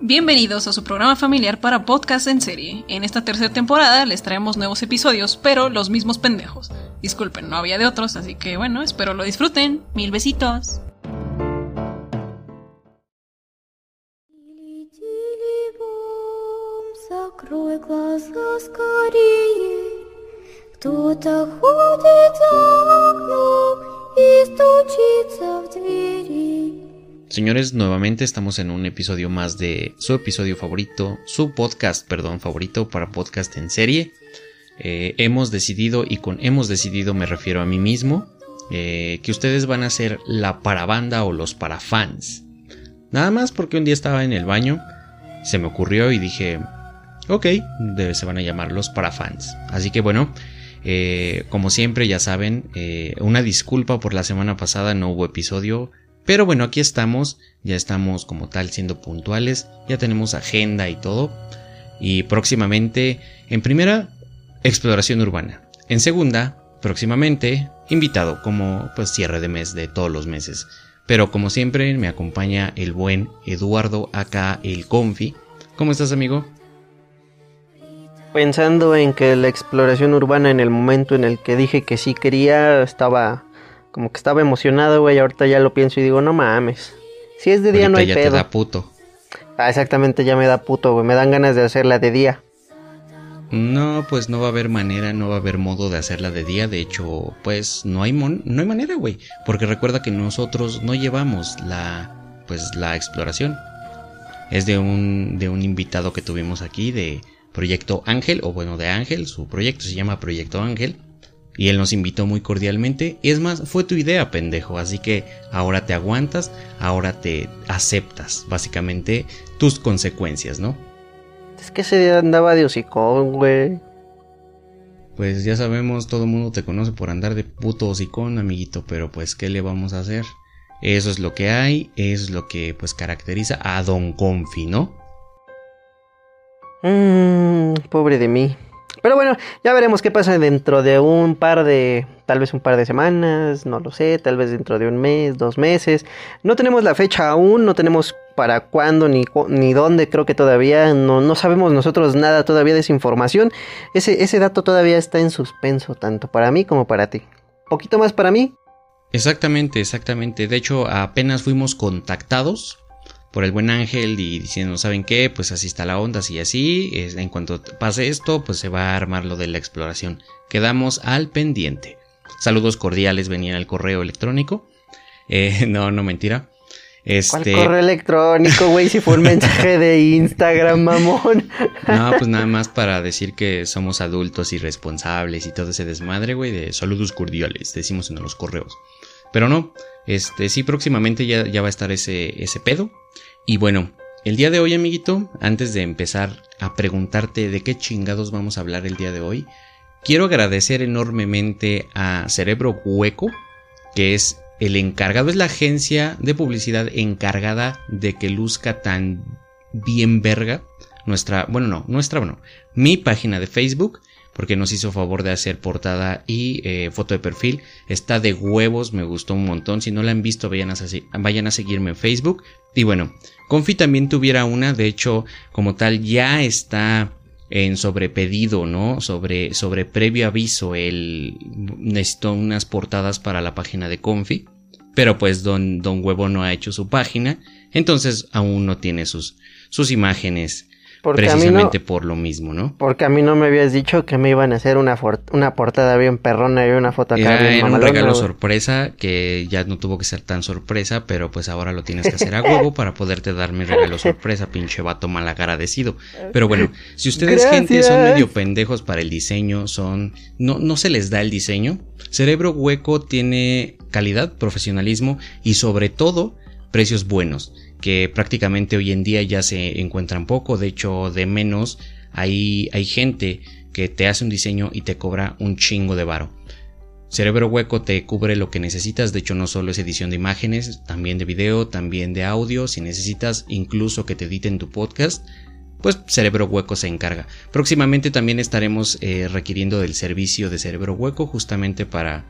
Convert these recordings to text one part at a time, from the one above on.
Bienvenidos a su programa familiar para podcast en serie. En esta tercera temporada les traemos nuevos episodios, pero los mismos pendejos. Disculpen, no había de otros, así que bueno, espero lo disfruten. Mil besitos. Закрой глаза скорее. Кто-то ходит за окном и стучится в двери. Señores, nuevamente estamos en un episodio más de su episodio favorito, su podcast, perdón, favorito para podcast en serie. Eh, hemos decidido, y con hemos decidido me refiero a mí mismo, eh, que ustedes van a ser la parabanda o los parafans. Nada más porque un día estaba en el baño, se me ocurrió y dije, ok, se van a llamar los parafans. Así que bueno, eh, como siempre ya saben, una disculpa por la semana pasada no hubo episodio. Pero bueno, aquí estamos, ya estamos como tal siendo puntuales, ya tenemos agenda y todo. Y próximamente, en primera, exploración urbana. En segunda, próximamente, invitado como pues cierre de mes de todos los meses. Pero como siempre, me acompaña el buen Eduardo, acá el Confi. ¿Cómo estás, amigo? Pensando en que la exploración urbana en el momento en el que dije que sí quería, estaba como que estaba emocionado, güey. Ahorita ya lo pienso y digo, no mames. Si es de día no hay ya te da puto. Ah, exactamente, ya me da puto, güey. Me dan ganas de hacerla de día. No, pues no va a haber manera, no va a haber modo de hacerla de día. De hecho, pues no hay mon- no hay manera, güey. Porque recuerda que nosotros no llevamos la pues la exploración. Es de un de un invitado que tuvimos aquí de Proyecto Ángel o bueno, de Ángel, su proyecto se llama Proyecto Ángel y él nos invitó muy cordialmente. Y es más, fue tu idea, pendejo, así que ahora te aguantas, ahora te aceptas básicamente tus consecuencias, ¿no? Es que ese día andaba de hocicón, güey. Pues ya sabemos, todo el mundo te conoce por andar de puto hocicón, amiguito, pero pues ¿qué le vamos a hacer? Eso es lo que hay, eso es lo que pues caracteriza a Don Confi, ¿no? Mmm, pobre de mí. Pero bueno, ya veremos qué pasa dentro de un par de, tal vez un par de semanas, no lo sé, tal vez dentro de un mes, dos meses. No tenemos la fecha aún, no tenemos para cuándo ni, ni dónde, creo que todavía no, no sabemos nosotros nada todavía de esa información. Ese, ese dato todavía está en suspenso, tanto para mí como para ti. Poquito más para mí, Exactamente, exactamente. De hecho, apenas fuimos contactados por el buen Ángel y diciendo, ¿saben qué? Pues así está la onda, así y así. En cuanto pase esto, pues se va a armar lo de la exploración. Quedamos al pendiente. Saludos cordiales venían al correo electrónico. Eh, no, no mentira. ¿Cuál Este, correo electrónico, güey? Si fue un mensaje de Instagram, mamón. No, pues nada más para decir que somos adultos y responsables y todo ese desmadre, güey, de saludos cordiales, decimos en los correos. Pero no, este, sí, próximamente ya, ya va a estar ese, ese pedo. Y bueno, el día de hoy, amiguito, antes de empezar a preguntarte de qué chingados vamos a hablar el día de hoy, quiero agradecer enormemente a Cerebro Hueco, que es el encargado, es la agencia de publicidad encargada de que luzca tan bien verga nuestra, bueno, no, nuestra, bueno, mi página de Facebook, porque nos hizo favor de hacer portada y eh, foto de perfil. Está de huevos, me gustó un montón. Si no la han visto, vayan a, vayan a seguirme en Facebook. Y bueno, Confi también tuviera una, de hecho, como tal, ya está en sobrepedido, ¿no? Sobre, sobre previo aviso, él necesitó unas portadas para la página de Confi. Pero pues Don, Don Huevo no ha hecho su página, entonces aún no tiene sus, sus imágenes Porque no, precisamente por lo mismo, ¿no? Porque a mí no me habías dicho que me iban a hacer una, una portada bien perrona y una foto acá Era, bien era un regalo sorpresa que ya no tuvo que ser tan sorpresa, pero pues ahora lo tienes que hacer a huevo para poderte dar mi regalo sorpresa, pinche vato malagradecido. Pero bueno, si ustedes gente son medio pendejos para el diseño, son no no se les da el diseño. Cerebro Hueco tiene calidad, profesionalismo y sobre todo precios buenos, que prácticamente hoy en día ya se encuentran poco, de hecho de menos hay hay gente que te hace un diseño y te cobra un chingo de varo. Cerebro Hueco te cubre lo que necesitas, de hecho no solo es edición de imágenes, también de video, también de audio, si necesitas incluso que te editen tu podcast, pues Cerebro Hueco se encarga. Próximamente también estaremos eh, requiriendo del servicio de Cerebro Hueco justamente para,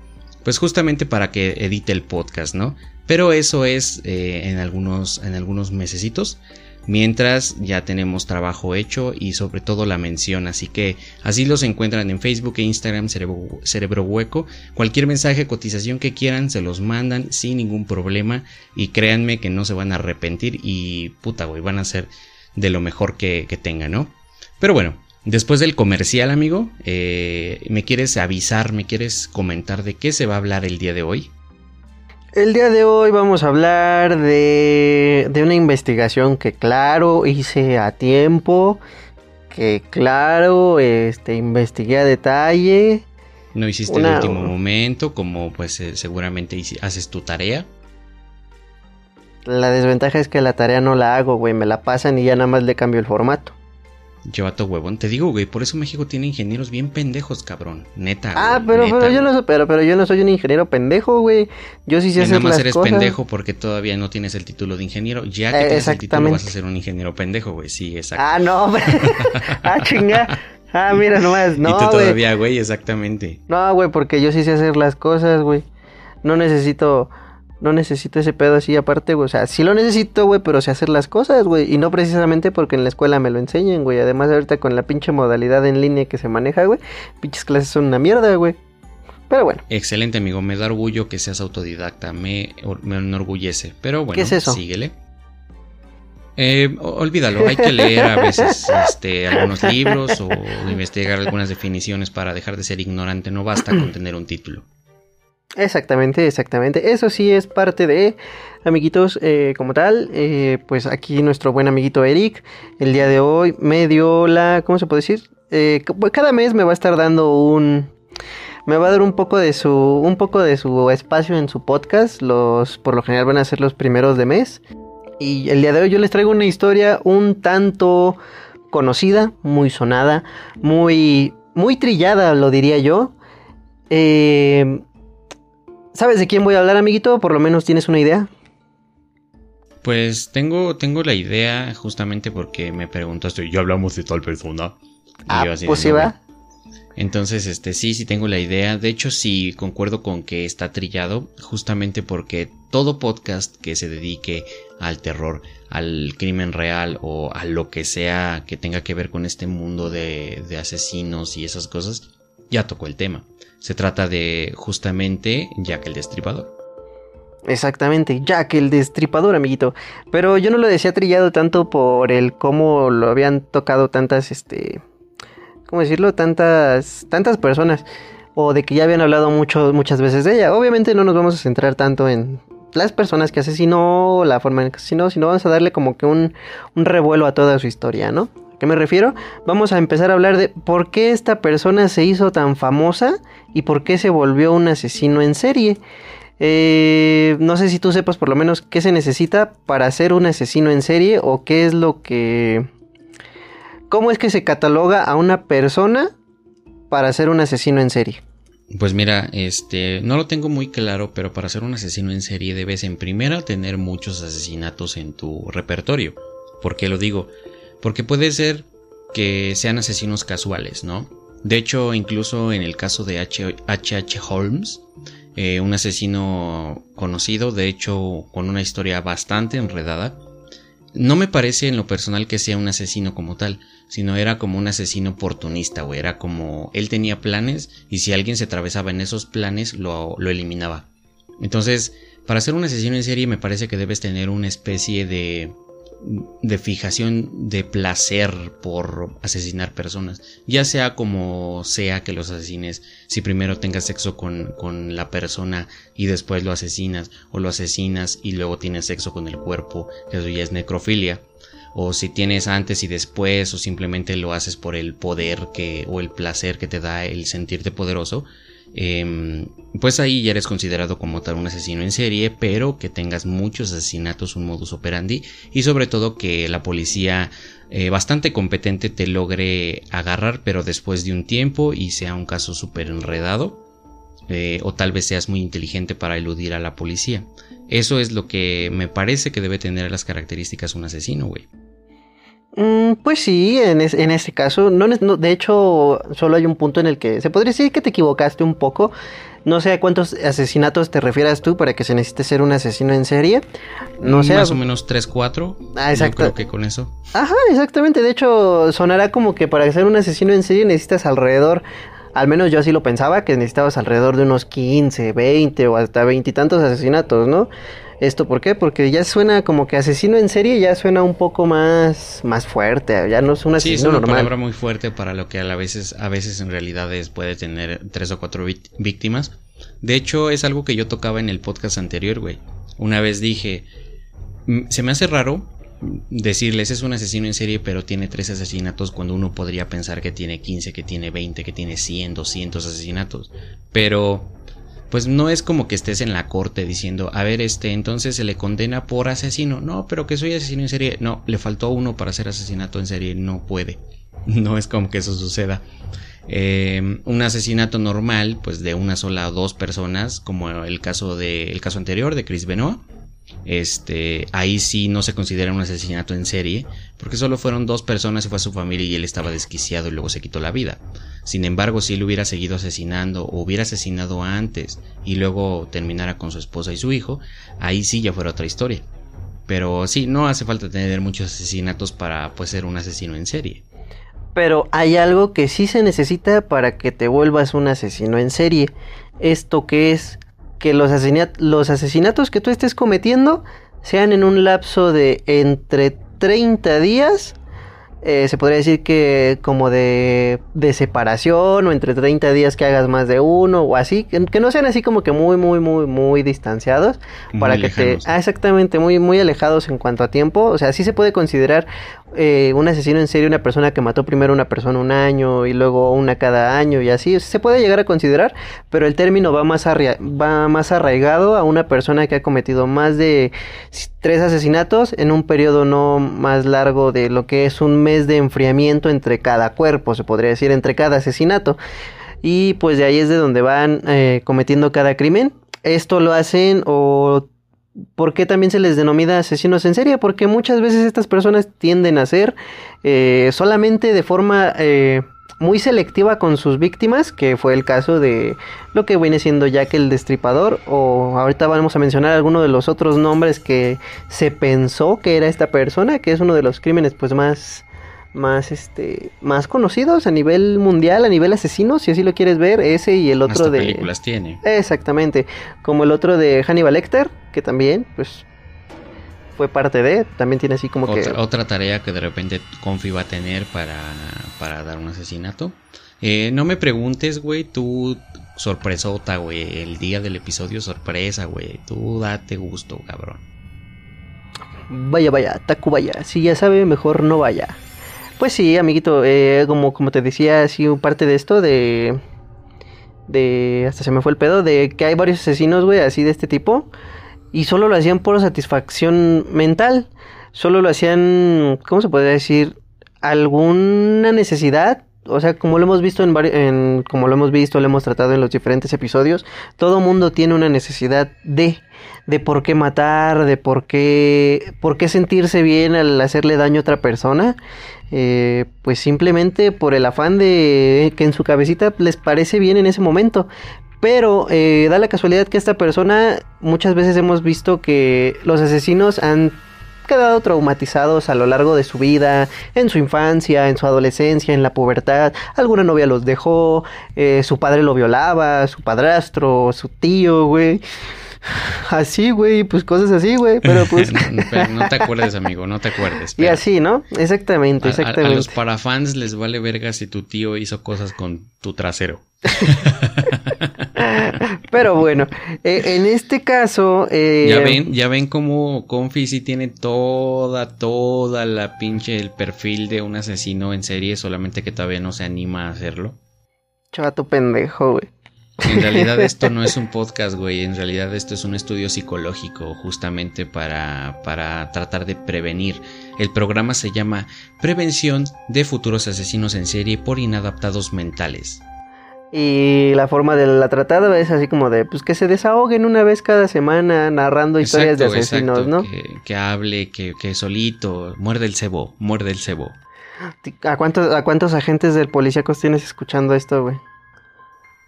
pues justamente para que edite el podcast, ¿no? Pero eso es eh, en algunos, en algunos mesecitos. mientras ya tenemos trabajo hecho y sobre todo la mención. Así que así los encuentran en Facebook e Instagram Cerebro, Cerebro Hueco. Cualquier mensaje, cotización que quieran, se los mandan sin ningún problema y créanme que no se van a arrepentir y puta, güey, van a ser de lo mejor que, que tengan, ¿no? Pero bueno, Después del comercial, amigo, eh, ¿me quieres avisar, me quieres comentar de qué se va a hablar el día de hoy? El día de hoy vamos a hablar de, de una investigación que claro hice a tiempo, que claro este, investigué a detalle. No hiciste el último momento, como pues eh, seguramente haces tu tarea. La desventaja es que la tarea no la hago, güey, me la pasan y ya nada más le cambio el formato. Llevato huevón. Te digo, güey, por eso México tiene ingenieros bien pendejos, cabrón. Neta. Ah, pero, pero yo no soy, pero, pero yo no soy un ingeniero pendejo, güey. Yo sí sé hacer nada más eres pendejo porque todavía no tienes el título de ingeniero. Ya que tienes el título vas a ser un ingeniero pendejo, güey. Sí, exacto. Ah, no, ah, chinga. Ah, mira nomás, no, Y tú todavía, güey, exactamente. No, güey, porque yo sí sé hacer las cosas, güey. No necesito no necesito ese pedo así aparte, güey. O sea, sí lo necesito, güey, pero sé hacer las cosas, güey. Y no precisamente porque en la escuela me lo enseñen, güey. Además, ahorita con la pinche modalidad en línea que se maneja, güey. Pinches clases son una mierda, güey. Pero bueno. Excelente, amigo. Me da orgullo que seas autodidacta. Me, me enorgullece. Pero bueno, ¿Qué es eso? síguele. Eh, olvídalo, hay que leer a veces este, algunos libros o investigar algunas definiciones para dejar de ser ignorante. No basta con tener un título. Exactamente, exactamente. Eso sí es parte de, amiguitos, eh, como tal. Eh, pues aquí nuestro buen amiguito Eric, el día de hoy me dio la, ¿cómo se puede decir? Eh, pues cada mes me va a estar dando un, me va a dar un poco de su, un poco de su espacio en su podcast. Los, por lo general van a ser los primeros de mes. Y el día de hoy yo les traigo una historia un tanto conocida, muy sonada, muy, muy trillada, lo diría yo. Eh, ¿Sabes de quién voy a hablar, amiguito? Por lo menos tienes una idea. Pues tengo, tengo la idea justamente porque me preguntaste, ¿ya hablamos de tal persona? ah, pues sí va. Entonces, este, sí, sí tengo la idea. De hecho, sí concuerdo con que está trillado, justamente porque todo podcast que se dedique al terror, al crimen real o a lo que sea que tenga que ver con este mundo de, de asesinos y esas cosas, ya tocó el tema. Se trata de justamente Jack el Destripador. Exactamente, Jack el Destripador, amiguito. Pero yo no lo decía trillado tanto por el cómo lo habían tocado tantas, este, ¿cómo decirlo? Tantas, tantas personas. O de que ya habían hablado mucho, muchas veces de ella. Obviamente no nos vamos a centrar tanto en las personas que asesinó, la forma en que asesinó, sino vamos a darle como que un, un revuelo a toda su historia, ¿no? Qué me refiero? Vamos a empezar a hablar de por qué esta persona se hizo tan famosa y por qué se volvió un asesino en serie. Eh, no sé si tú sepas por lo menos qué se necesita para ser un asesino en serie o qué es lo que... ¿Cómo es que se cataloga a una persona para ser un asesino en serie? Pues mira, este, no lo tengo muy claro, pero para ser un asesino en serie debes en primera tener muchos asesinatos en tu repertorio. ¿Por qué lo digo? Porque puede ser que sean asesinos casuales, ¿no? De hecho, incluso en el caso de H.H. H. Holmes, eh, un asesino conocido, de hecho con una historia bastante enredada, no me parece en lo personal que sea un asesino como tal, sino era como un asesino oportunista, o era como él tenía planes y si alguien se atravesaba en esos planes lo, lo eliminaba. Entonces, para ser un asesino en serie me parece que debes tener una especie de de fijación de placer por asesinar personas. Ya sea como sea que los asesines, si primero tengas sexo con, con, la persona y después lo asesinas, o lo asesinas y luego tienes sexo con el cuerpo, eso ya es necrofilia. O si tienes antes y después, o simplemente lo haces por el poder que, o el placer que te da el sentirte poderoso, Em, pues ahí ya eres considerado como tal un asesino en serie, pero que tengas muchos asesinatos, un modus operandi y sobre todo que la policía eh, bastante competente te logre agarrar, pero después de un tiempo y sea un caso súper enredado. Eh, o tal vez seas muy inteligente para eludir a la policía. Eso es lo que me parece que debe tener las características un asesino, güey. Mm, pues sí, en, en este caso, no, de hecho, solo hay un punto en el que se podría decir que te equivocaste un poco. No sé a cuántos asesinatos te refieras tú para que se necesite ser un asesino en serie. No sé. Más o menos 3, 4. Ah, exacto. Yo creo que con eso. Ajá, exactamente. De hecho, sonará como que para ser un asesino en serie necesitas alrededor, al menos yo así lo pensaba, que necesitabas alrededor de unos 15, 20 o hasta 20 y tantos asesinatos, ¿no? ¿Esto por qué? Porque ya suena como que asesino en serie ya suena un poco más, más fuerte, ya no es un Sí, es asesino una normal. palabra muy fuerte para lo que a la veces, a veces en realidad es, puede tener tres o cuatro víct- víctimas. De hecho, es algo que yo tocaba en el podcast anterior, güey. Una vez dije, "Mm, se me hace raro decirles es un asesino en serie, pero tiene tres asesinatos cuando uno podría pensar que tiene 15, que tiene 20, que tiene 100, 200 asesinatos. Pero pues no es como que estés en la corte diciendo, a ver, este, entonces se le condena por asesino. No, pero que soy asesino en serie. No, le faltó uno para ser asesinato en serie. No puede. No es como que eso suceda. Eh, un asesinato normal, pues de una sola o dos personas, como el caso de, el caso anterior de Chris Benoit. Este, ahí sí no se considera un asesinato en serie, porque solo fueron dos personas y fue a su familia y él estaba desquiciado y luego se quitó la vida. Sin embargo, si él hubiera seguido asesinando o hubiera asesinado antes y luego terminara con su esposa y su hijo, ahí sí ya fuera otra historia. Pero sí, no hace falta tener muchos asesinatos para pues, ser un asesino en serie. Pero hay algo que sí se necesita para que te vuelvas un asesino en serie. Esto que es que los, asesinat- los asesinatos que tú estés cometiendo sean en un lapso de entre 30 días. eh, se podría decir que como de, de separación o entre 30 días que hagas más de uno o así, que, que no sean así como que muy, muy, muy, muy distanciados Muy para que te... Ah, exactamente, muy, muy alejados en cuanto a tiempo. O sea, sí se puede considerar eh, un asesino en serie una persona que mató primero una persona un año y luego una cada año y así. Se puede llegar a considerar, pero el término va más, va más arraigado a una persona que ha cometido más de tres asesinatos en un periodo no más largo de lo que es un mes de enfriamiento entre cada cuerpo, se podría decir, entre cada asesinato. Y pues de ahí es de donde van eh, cometiendo cada crimen. Esto lo hacen o ¿Por qué también se les denomina asesinos en serie? Porque muchas veces estas personas tienden a ser eh, solamente de forma eh, muy selectiva con sus víctimas, que fue el caso de lo que viene siendo Jack el Destripador, o ahorita vamos a mencionar algunos de los otros nombres que se pensó que era esta persona, que es uno de los crímenes pues más más este más conocidos a nivel mundial, a nivel asesino, si así lo quieres ver, ese y el otro Hasta de películas tiene. Exactamente, como el otro de Hannibal Lecter, que también, pues, fue parte de, también tiene así como que... Otra, tarea que de repente Confi va a tener para, para dar un asesinato. Eh, no me preguntes, güey, tú sorpresota, güey, el día del episodio sorpresa, güey. Tú date gusto, cabrón. Vaya, vaya, Taku vaya, si ya sabe, mejor no vaya. Pues sí, amiguito, eh, como, como te decía, así parte de esto de... De... Hasta se me fue el pedo, de que hay varios asesinos, güey, así de este tipo. Y solo lo hacían por satisfacción mental. Solo lo hacían, ¿cómo se podría decir? Alguna necesidad. O sea, como lo hemos visto en, en como lo hemos visto, lo hemos tratado en los diferentes episodios, todo mundo tiene una necesidad de de por qué matar, de por qué por qué sentirse bien al hacerle daño a otra persona. Eh, pues simplemente por el afán de que en su cabecita les parece bien en ese momento. Pero eh, da la casualidad que esta persona, muchas veces hemos visto que los asesinos han quedado traumatizados a lo largo de su vida, en su infancia, en su adolescencia, en la pubertad. Alguna novia los dejó, eh, su padre lo violaba, su padrastro, su tío, güey. Así, güey, pues cosas así, güey, pero pues... Pero no te acuerdes, amigo, no te acuerdes. y así, ¿no? Exactamente, A- a- A, exactamente. los parafans les vale verga si tu tío hizo cosas con tu trasero. Pero bueno, eh, en este caso... eh, Ya ven, ya ven cómo Confi sí tiene toda, toda la pinche el perfil de un asesino en serie, solamente que todavía no se anima a hacerlo. Chavato pendejo, güey. En realidad esto no es un podcast, güey. En realidad esto es un estudio psicológico justamente para, para tratar de prevenir. El programa se llama Prevención de futuros asesinos en serie por inadaptados mentales. Y la forma de la tratada es así como de, pues que se desahoguen una vez cada semana narrando historias de asesinos, exacto, ¿no? Que, que hable, que, que solito, muerde el cebo, muerde el cebo. ¿A cuántos, ¿A cuántos agentes del policíacos tienes escuchando esto, güey?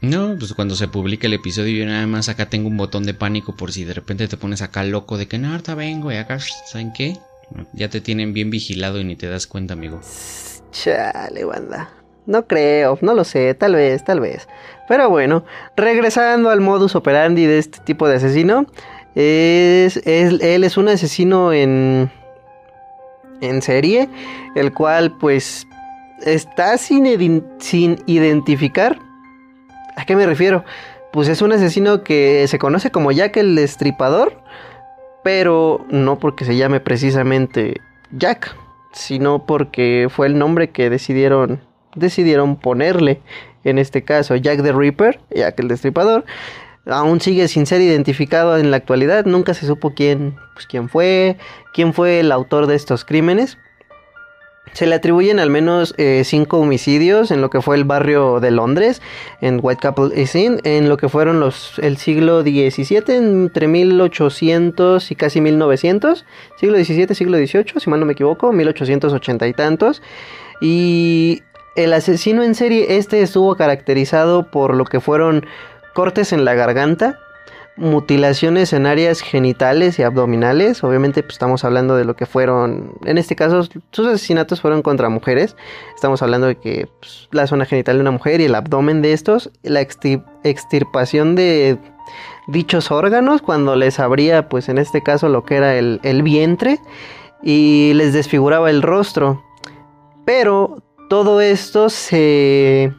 No, pues cuando se publique el episodio yo nada más acá tengo un botón de pánico por si de repente te pones acá loco de que no, ahorita vengo y acá, ¿saben qué? Ya te tienen bien vigilado y ni te das cuenta, amigo. Chale, banda. No creo, no lo sé, tal vez, tal vez. Pero bueno, regresando al modus operandi de este tipo de asesino, es, es- él es un asesino en, en serie, el cual pues está sin, sin identificar. ¿A qué me refiero? Pues es un asesino que se conoce como Jack el Destripador, pero no porque se llame precisamente Jack, sino porque fue el nombre que decidieron decidieron ponerle en este caso Jack the Ripper, Jack el Destripador. Aún sigue sin ser identificado en la actualidad, nunca se supo quién, pues, quién fue, quién fue el autor de estos crímenes. Se le atribuyen al menos eh, cinco homicidios en lo que fue el barrio de Londres, en Whitechapel East Inn, en lo que fueron los el siglo XVII, entre 1800 y casi 1900, siglo XVII, siglo XVIII, si mal no me equivoco, 1880 y tantos. Y el asesino en serie este estuvo caracterizado por lo que fueron cortes en la garganta, mutilaciones en áreas genitales y abdominales. Obviamente pues, estamos hablando de lo que fueron, en este caso sus asesinatos fueron contra mujeres. Estamos hablando de que pues, la zona genital de una mujer y el abdomen de estos, la extir- extirpación de dichos órganos cuando les abría pues en este caso lo que era el vientre y les desfiguraba el rostro. Pero todo esto se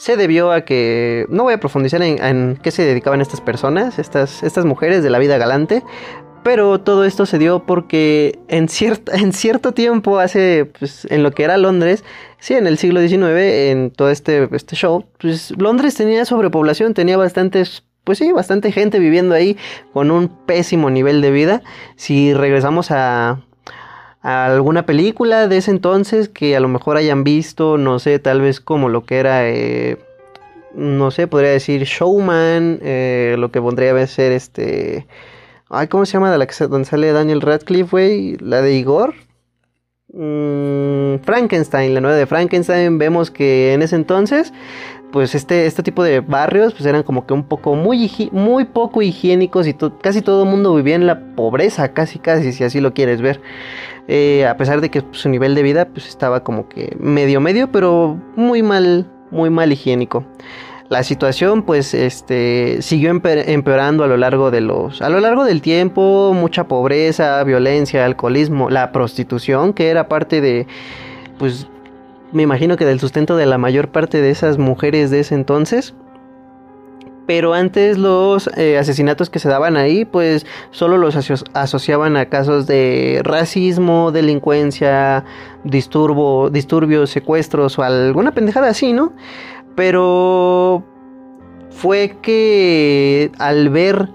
se debió a que no voy a profundizar en, qué se dedicaban estas personas, estas, estas mujeres de la vida galante, pero todo esto se dio porque en, en cierto tiempo, hace, pues, en lo que era Londres, sí, en el siglo XIX, en todo este, este show, pues Londres tenía sobrepoblación, tenía bastantes, pues sí, bastante gente viviendo ahí con un pésimo nivel de vida. Si regresamos a alguna película de ese entonces que a lo mejor hayan visto, no sé, tal vez como lo que era, eh, no sé, podría decir Showman, eh, lo que pondría a ser este, ay, ¿cómo se llama? De la que donde sale Daniel Radcliffe, güey, la de Igor. Mm, Frankenstein, la nueva de Frankenstein, vemos que en ese entonces, pues este, este tipo de barrios, pues eran como que un poco muy, muy poco higiénicos y casi todo el mundo vivía en la pobreza, casi, casi, si así lo quieres ver. Eh, a pesar de que pues, su nivel de vida pues estaba como que medio medio, pero muy mal, muy mal higiénico. La situación pues este siguió empe- empeorando a lo largo de los a lo largo del tiempo, mucha pobreza, violencia, alcoholismo, la prostitución que era parte de pues me imagino que del sustento de la mayor parte de esas mujeres de ese entonces. Pero antes los eh, asesinatos que se daban ahí, pues solo los aso- asociaban a casos de racismo, delincuencia, disturbios, secuestros o alguna pendejada así, ¿no? Pero fue que al ver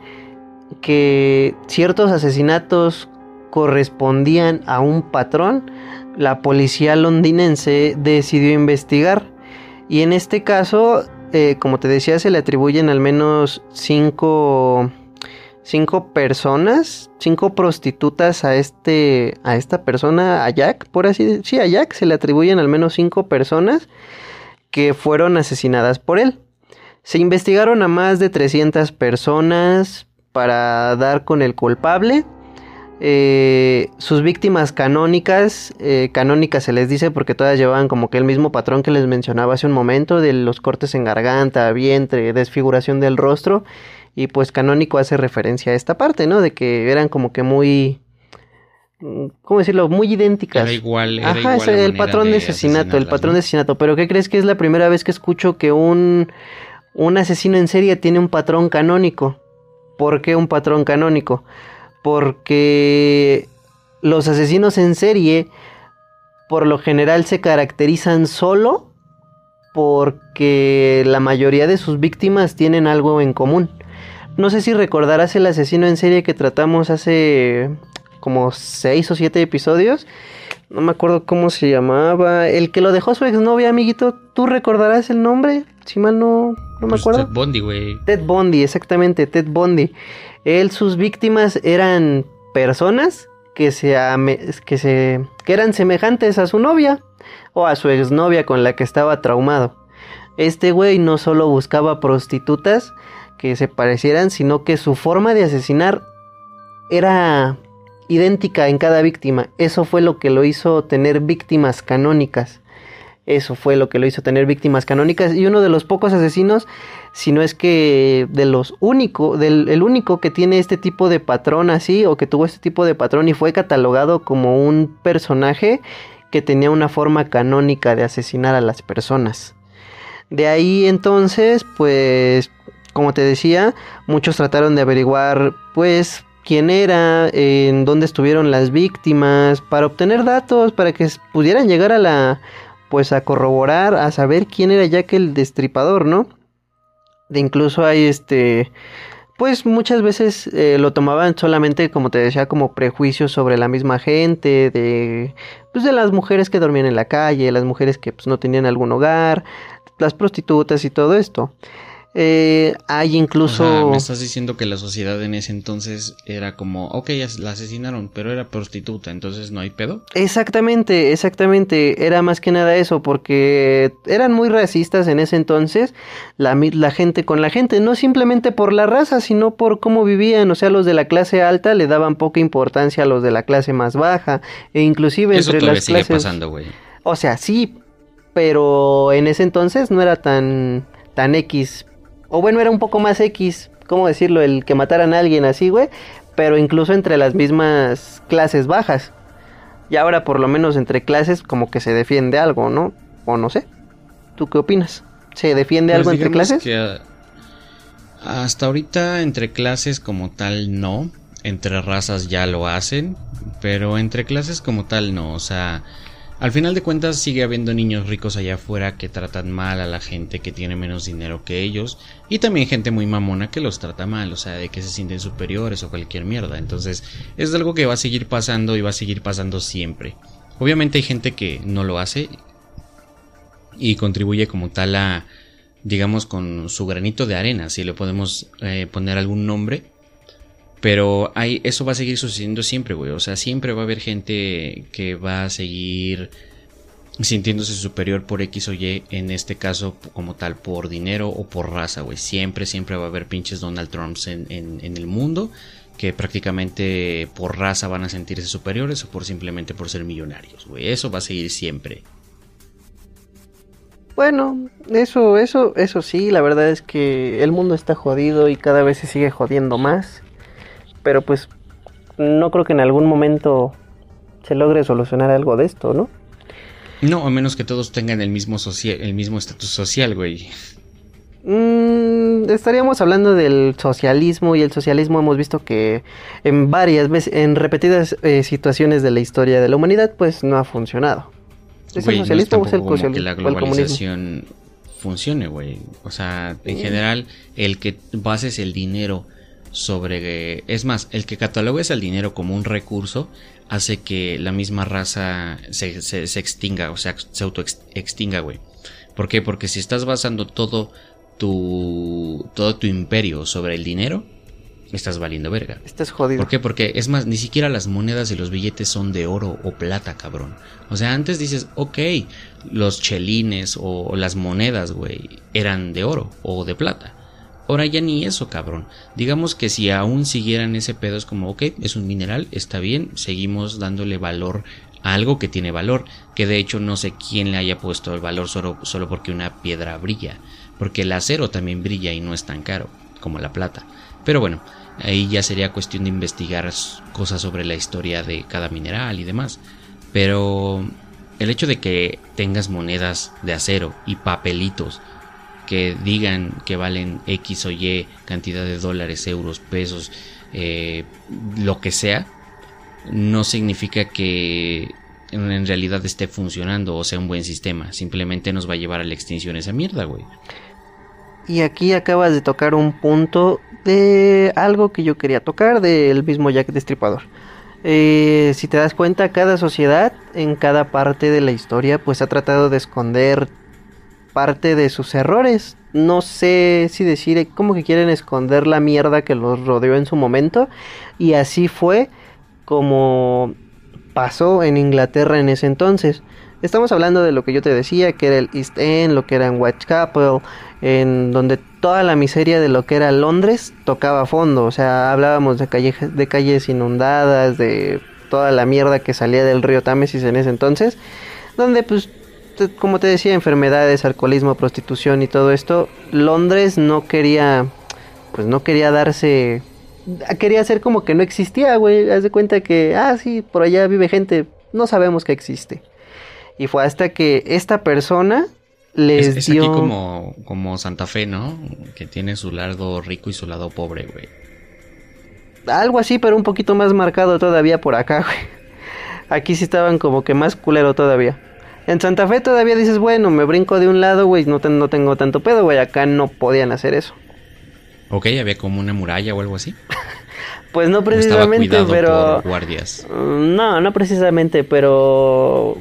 que ciertos asesinatos correspondían a un patrón, la policía londinense decidió investigar. Y en este caso, eh, como te decía, se le atribuyen al menos cinco, cinco personas, cinco prostitutas a este, a esta persona, a Jack, por así decirlo. Sí, a Jack se le atribuyen al menos cinco personas que fueron asesinadas por él. Se investigaron a más de 300 personas para dar con el culpable. Eh, sus víctimas canónicas, eh, canónicas se les dice porque todas llevaban como que el mismo patrón que les mencionaba hace un momento, de los cortes en garganta, vientre, desfiguración del rostro, y pues canónico hace referencia a esta parte, ¿no? De que eran como que muy, ¿cómo decirlo? Muy idénticas. Era igual, era Ajá, igual es el patrón de, asesinato, el patrón de asesinato. Pero ¿qué crees que es la primera vez que escucho que un, un asesino en serie tiene un patrón canónico? ¿Por qué un patrón canónico? Porque los asesinos en serie por lo general se caracterizan solo porque la mayoría de sus víctimas tienen algo en común. No sé si recordarás el asesino en serie que tratamos hace como 6 o 7 episodios. No me acuerdo cómo se llamaba. El que lo dejó su exnovia, amiguito. ¿Tú recordarás el nombre? Si mal no, no me Pues acuerdo. Ted Bundy, güey. Ted Bundy, exactamente, Ted Bundy. Él, sus víctimas eran personas que se, que se que eran semejantes a su novia o a su exnovia con la que estaba traumado. Este güey no solo buscaba prostitutas que se parecieran, sino que su forma de asesinar era idéntica en cada víctima. Eso fue lo que lo hizo tener víctimas canónicas. Eso fue lo que lo hizo tener víctimas canónicas y uno de los pocos asesinos, si no es que de los únicos, del el único que tiene este tipo de patrón así o que tuvo este tipo de patrón y fue catalogado como un personaje que tenía una forma canónica de asesinar a las personas. De ahí entonces, pues, como te decía, muchos trataron de averiguar, pues, quién era, en dónde estuvieron las víctimas, para obtener datos, para que pudieran llegar a la pues a corroborar, a saber quién era Jack el Destripador, ¿no? De incluso hay este, pues muchas veces eh, lo tomaban solamente, como te decía, como prejuicios sobre la misma gente, de, pues de las mujeres que dormían en la calle, las mujeres que pues no tenían algún hogar, las prostitutas y todo esto. Eh, hay incluso... me estás diciendo que la sociedad en ese entonces era como, ok, la asesinaron, pero era prostituta, entonces no hay pedo. Exactamente, exactamente. Era más que nada eso, porque eran muy racistas en ese entonces, la, la gente con la gente, no simplemente por la raza, sino por cómo vivían. O sea, los de la clase alta le daban poca importancia a los de la clase más baja, e inclusive eso entre las sigue clases... pasando, güey. O sea, sí, pero en ese entonces no era tan, tan X o bueno, era un poco más X, ¿cómo decirlo? El que mataran a alguien así, güey. Pero incluso entre las mismas clases bajas. Y ahora por lo menos entre clases como que se defiende algo, ¿no? O no sé. ¿Tú qué opinas? ¿Se defiende Pues algo entre clases? que, ah, hasta ahorita entre clases como tal no. Entre razas ya lo hacen. Pero entre clases como tal no. O sea, al final de cuentas sigue habiendo niños ricos allá afuera que tratan mal a la gente que tiene menos dinero que ellos. Y también gente muy mamona que los trata mal. O sea, de que se sienten superiores o cualquier mierda. Entonces es algo que va a seguir pasando y va a seguir pasando siempre. Obviamente hay gente que no lo hace y contribuye como tal a, digamos, con su granito de arena, si le podemos eh, poner algún nombre. Pero hay, eso va a seguir sucediendo siempre, güey. O sea, siempre va a haber gente que va a seguir sintiéndose superior por X o Y, en este caso como tal por dinero o por raza, güey. Siempre, siempre va a haber pinches Donald Trumps en, en, en el mundo que prácticamente por raza van a sentirse superiores o por simplemente por ser millonarios, güey. Eso va a seguir siempre. Bueno, eso, eso, eso sí, la verdad es que el mundo está jodido y cada vez se sigue jodiendo más. Pero pues no creo que en algún momento se logre solucionar algo de esto, ¿no? No, a menos que todos tengan el mismo social, el mismo estatus social, güey. Mm, estaríamos hablando del socialismo y el socialismo hemos visto que en varias veces, en repetidas eh, situaciones de la historia de la humanidad, pues no ha funcionado. ¿Es el no es socialismo o es el, como sociali- que la globalización funcione, güey. O sea, en general, el que bases el dinero sobre... Es más, el que catalogues el dinero como un recurso hace que la misma raza se, se- se extinga, o sea, se auto extinga, güey. ¿Por qué? Porque si estás basando todo tu, todo tu imperio sobre el dinero, estás valiendo verga. Estás jodido. ¿Por qué? Porque es más, ni siquiera las monedas y los billetes son de oro o plata, cabrón. O sea, antes dices, ok, los chelines o, o las monedas, güey, eran de oro o de plata. Ahora ya ni eso, cabrón. Digamos que si aún siguieran ese pedo es como, ok, es un mineral, está bien, seguimos dándole valor a algo que tiene valor. Que de hecho no sé quién le haya puesto el valor solo, solo porque una piedra brilla. Porque el acero también brilla y no es tan caro como la plata. Pero bueno, ahí ya sería cuestión de investigar cosas sobre la historia de cada mineral y demás. Pero el hecho de que tengas monedas de acero y papelitos que digan que valen X o Y cantidad de dólares, euros, pesos, eh, lo que sea, no significa que en realidad esté funcionando o sea un buen sistema. Simplemente nos va a llevar a la extinción esa mierda, güey. Y aquí acabas de tocar un punto de algo que yo quería tocar del mismo Jack Destripador. Eh, si te das cuenta, cada sociedad en cada parte de la historia pues ha tratado de esconder parte de sus errores. No sé si decir cómo que quieren esconder la mierda que los rodeó en su momento. Y así fue como pasó en Inglaterra en ese entonces. Estamos hablando de lo que yo te decía, que era el East End, lo que era en Whitechapel, en donde toda la miseria de lo que era Londres tocaba fondo. O sea, hablábamos de, de calles inundadas, de toda la mierda que salía del río Támesis en ese entonces, donde pues como te decía, enfermedades, alcoholismo, prostitución y todo esto, Londres no quería, pues no quería darse, quería hacer como que no existía, güey, haz de cuenta que, ah, sí, por allá vive gente, no sabemos que existe. Y fue hasta que esta persona les es, es dio... aquí como, como Santa Fe, ¿no? Que tiene su lado rico y su lado pobre, güey. Algo así, pero un poquito más marcado todavía por acá, güey. Aquí sí estaban como que más culero todavía. En Santa Fe todavía dices, bueno, me brinco de un lado, güey, no, no tengo tanto pedo, güey. Acá no podían hacer eso. Ok, había como una muralla o algo así. pues no precisamente, pero. Por guardias. No, no precisamente, pero.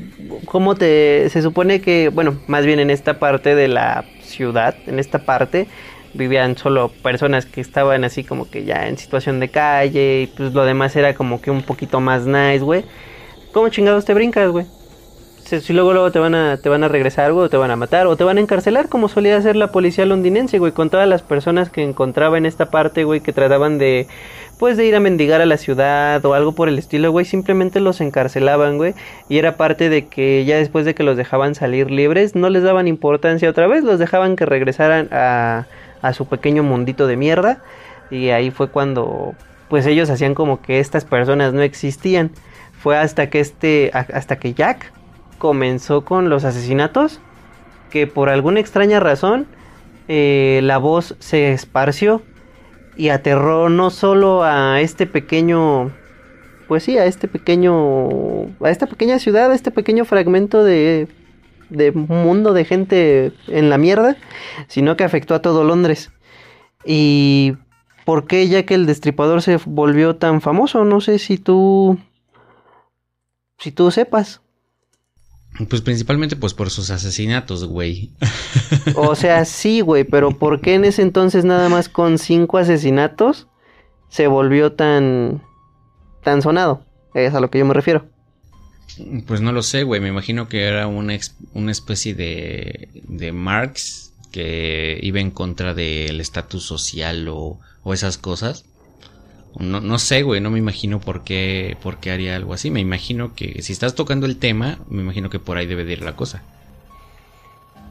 ¿Cómo te.? Se supone que, bueno, más bien en esta parte de la ciudad, en esta parte, vivían solo personas que estaban así como que ya en situación de calle, y pues lo demás era como que un poquito más nice, güey. ¿Cómo chingados te brincas, güey? Si luego luego te van a te van a regresar güey, o te van a matar o te van a encarcelar como solía hacer la policía londinense güey con todas las personas que encontraba en esta parte güey que trataban de pues de ir a mendigar a la ciudad o algo por el estilo güey simplemente los encarcelaban güey y era parte de que ya después de que los dejaban salir libres no les daban importancia otra vez los dejaban que regresaran a a su pequeño mundito de mierda y ahí fue cuando pues ellos hacían como que estas personas no existían. Fue hasta que este hasta que Jack comenzó con los asesinatos, que por alguna extraña razón eh, la voz se esparció y aterró no solo a este pequeño, pues sí, a este pequeño, a esta pequeña ciudad, a este pequeño fragmento de, de mundo de gente en la mierda, sino que afectó a todo Londres. Y ¿por qué ya que el destripador se volvió tan famoso? No sé si tú, si tú sepas. Pues principalmente pues por sus asesinatos, güey. O sea, sí, güey, pero ¿por qué en ese entonces nada más con cinco asesinatos se volvió tan tan sonado? Es a lo que yo me refiero. Pues no lo sé, güey. Me imagino que era una, una especie de, de Marx que iba en contra del estatus social o, o esas cosas. No, no sé, güey, no me imagino por qué, por qué haría algo así. Me imagino que si estás tocando el tema, me imagino que por ahí debe de ir la cosa.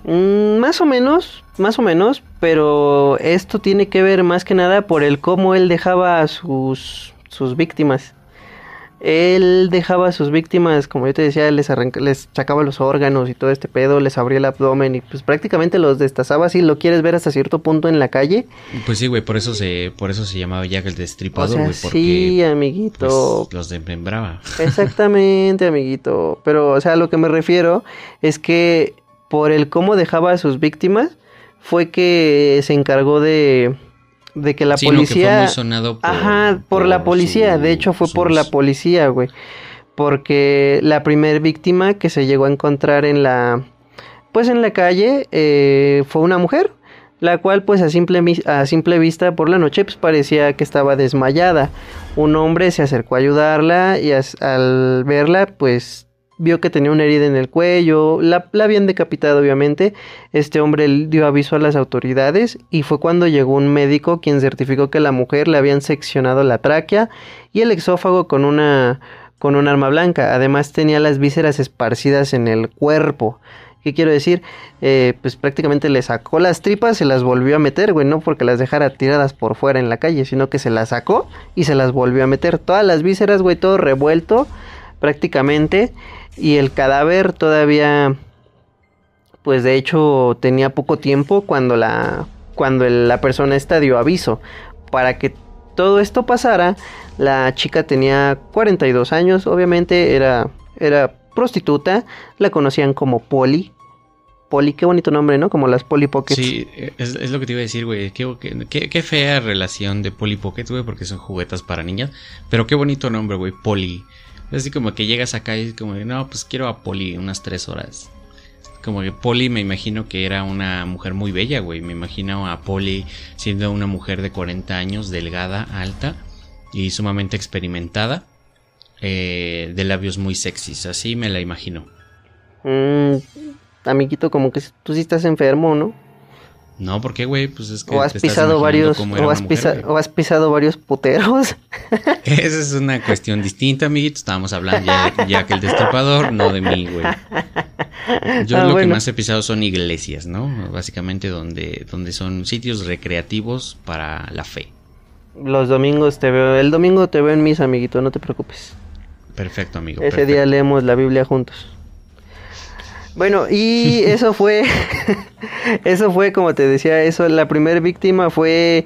Mm, más o menos, más o menos, pero esto tiene que ver más que nada por el cómo él dejaba a sus, sus víctimas él dejaba a sus víctimas, como yo te decía, les, les sacaba los órganos y todo este pedo, les abría el abdomen y pues prácticamente los destazaba así, lo quieres ver hasta cierto punto en la calle. Pues sí, güey, por eso se, por eso se llamaba Jack el Destripador, güey, porque sí, amiguito. Pues, los desmembraba. Exactamente, amiguito. Pero, o sea, lo que me refiero es que por el cómo dejaba a sus víctimas, fue que se encargó de de que la policía. por, Ajá, por, la policía. de hecho, fue por la policía, güey. Porque la primer víctima que se llegó a encontrar en la. Pues en la calle eh, fue una mujer. La cual, pues a simple, a simple vista por la noche, pues parecía que estaba desmayada. Un hombre se acercó a ayudarla y al verla, pues vio que tenía una herida en el cuello, la, habían decapitado obviamente, este hombre dio aviso a las autoridades y fue cuando llegó un médico quien certificó que la mujer le habían seccionado la tráquea y el exófago con una con un arma blanca, además tenía las vísceras esparcidas en el cuerpo. ¿Qué quiero decir? Eh, pues prácticamente le sacó las tripas, se las volvió a meter, güey, no porque las dejara tiradas por fuera en la calle, sino que se las sacó y se las volvió a meter. Todas las vísceras, güey, todo revuelto prácticamente y el cadáver todavía pues de hecho tenía poco tiempo cuando la cuando la persona esta dio aviso para que todo esto pasara la chica tenía 42 años obviamente era era prostituta la conocían como Polly Poli, qué bonito nombre, ¿no? Como las Polly Pockets. Sí, es, lo que te iba a decir, güey. Qué, qué, fea relación de Polly Pockets, güey, porque son juguetas para niñas. Pero qué bonito nombre, güey, Polly. Así como que llegas acá y como no, pues quiero a Polly unas tres horas. Como que Polly me imagino que era una mujer muy bella, güey. Me imagino a Polly siendo una mujer de 40 años, delgada, alta y sumamente experimentada. Eh, de labios muy sexys, así me la imagino. Mm, amiguito, como que tú sí estás enfermo, ¿no? No, ¿por qué, güey? Pues es que O has te pisado varios, o has, pisa- o has pisado varios puteros. Esa es una cuestión distinta, amiguito. Estábamos hablando ya, ya que el destripador, no de mí, güey. Yo Ah, lo que más he pisado son iglesias, ¿no? Básicamente donde, donde son sitios recreativos para la fe. Los domingos te veo, el domingo te veo en misa, amiguito, no te preocupes. Perfecto, amigo. Ese perfecto. día leemos la Biblia juntos. Bueno, y eso fue, eso fue como te decía, eso, la primera víctima fue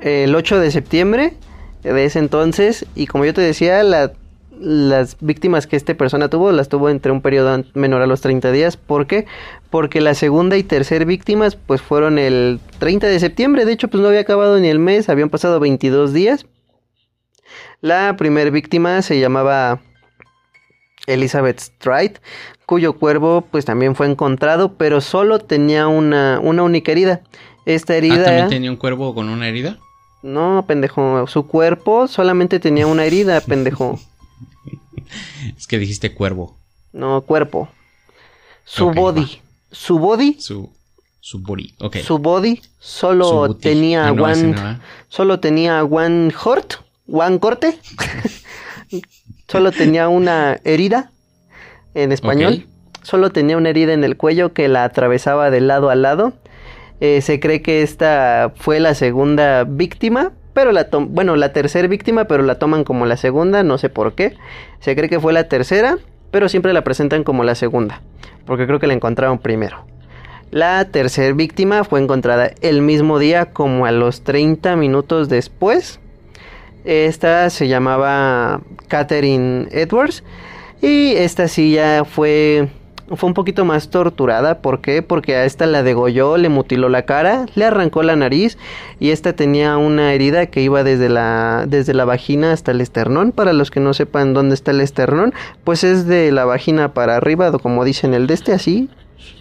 el 8 de septiembre de ese entonces, y como yo te decía, la- las víctimas que esta persona tuvo, las tuvo entre un periodo menor a los 30 días. ¿Por qué? Porque la segunda y tercera víctimas, pues fueron el 30 de septiembre, de hecho, pues no había acabado ni el mes, habían pasado 22 días. La primera víctima se llamaba Elizabeth Stride, cuyo cuerpo pues también fue encontrado, pero solo tenía una, una única herida. Esta Ah, herida... ¿también tenía un cuervo con una herida? No, pendejo, su cuerpo solamente tenía una herida, pendejo. Es que dijiste cuervo. No, cuerpo. Su body. va. Su body, Su, su body. Ok. su body solo tenía Ah, no, one ¿ah? solo tenía one hurt, one corte. solo tenía una herida en español. Solo tenía una herida en el cuello que la atravesaba de lado a lado. Eh, se cree que esta fue la segunda víctima, pero la bueno, la tercera víctima, pero la toman como la segunda, no sé por qué. Se cree que fue la tercera, pero siempre la presentan como la segunda, porque creo que la encontraron primero. La tercera víctima fue encontrada el mismo día como a los 30 minutos después. Esta se llamaba Catherine Edwards y esta sí ya fue fue un poquito más torturada, ¿por qué? Porque a esta la degolló, le mutiló la cara, le arrancó la nariz y esta tenía una herida que iba desde la desde la vagina hasta el esternón. Para los que no sepan dónde está el esternón, pues es de la vagina para arriba, como dicen el de este así.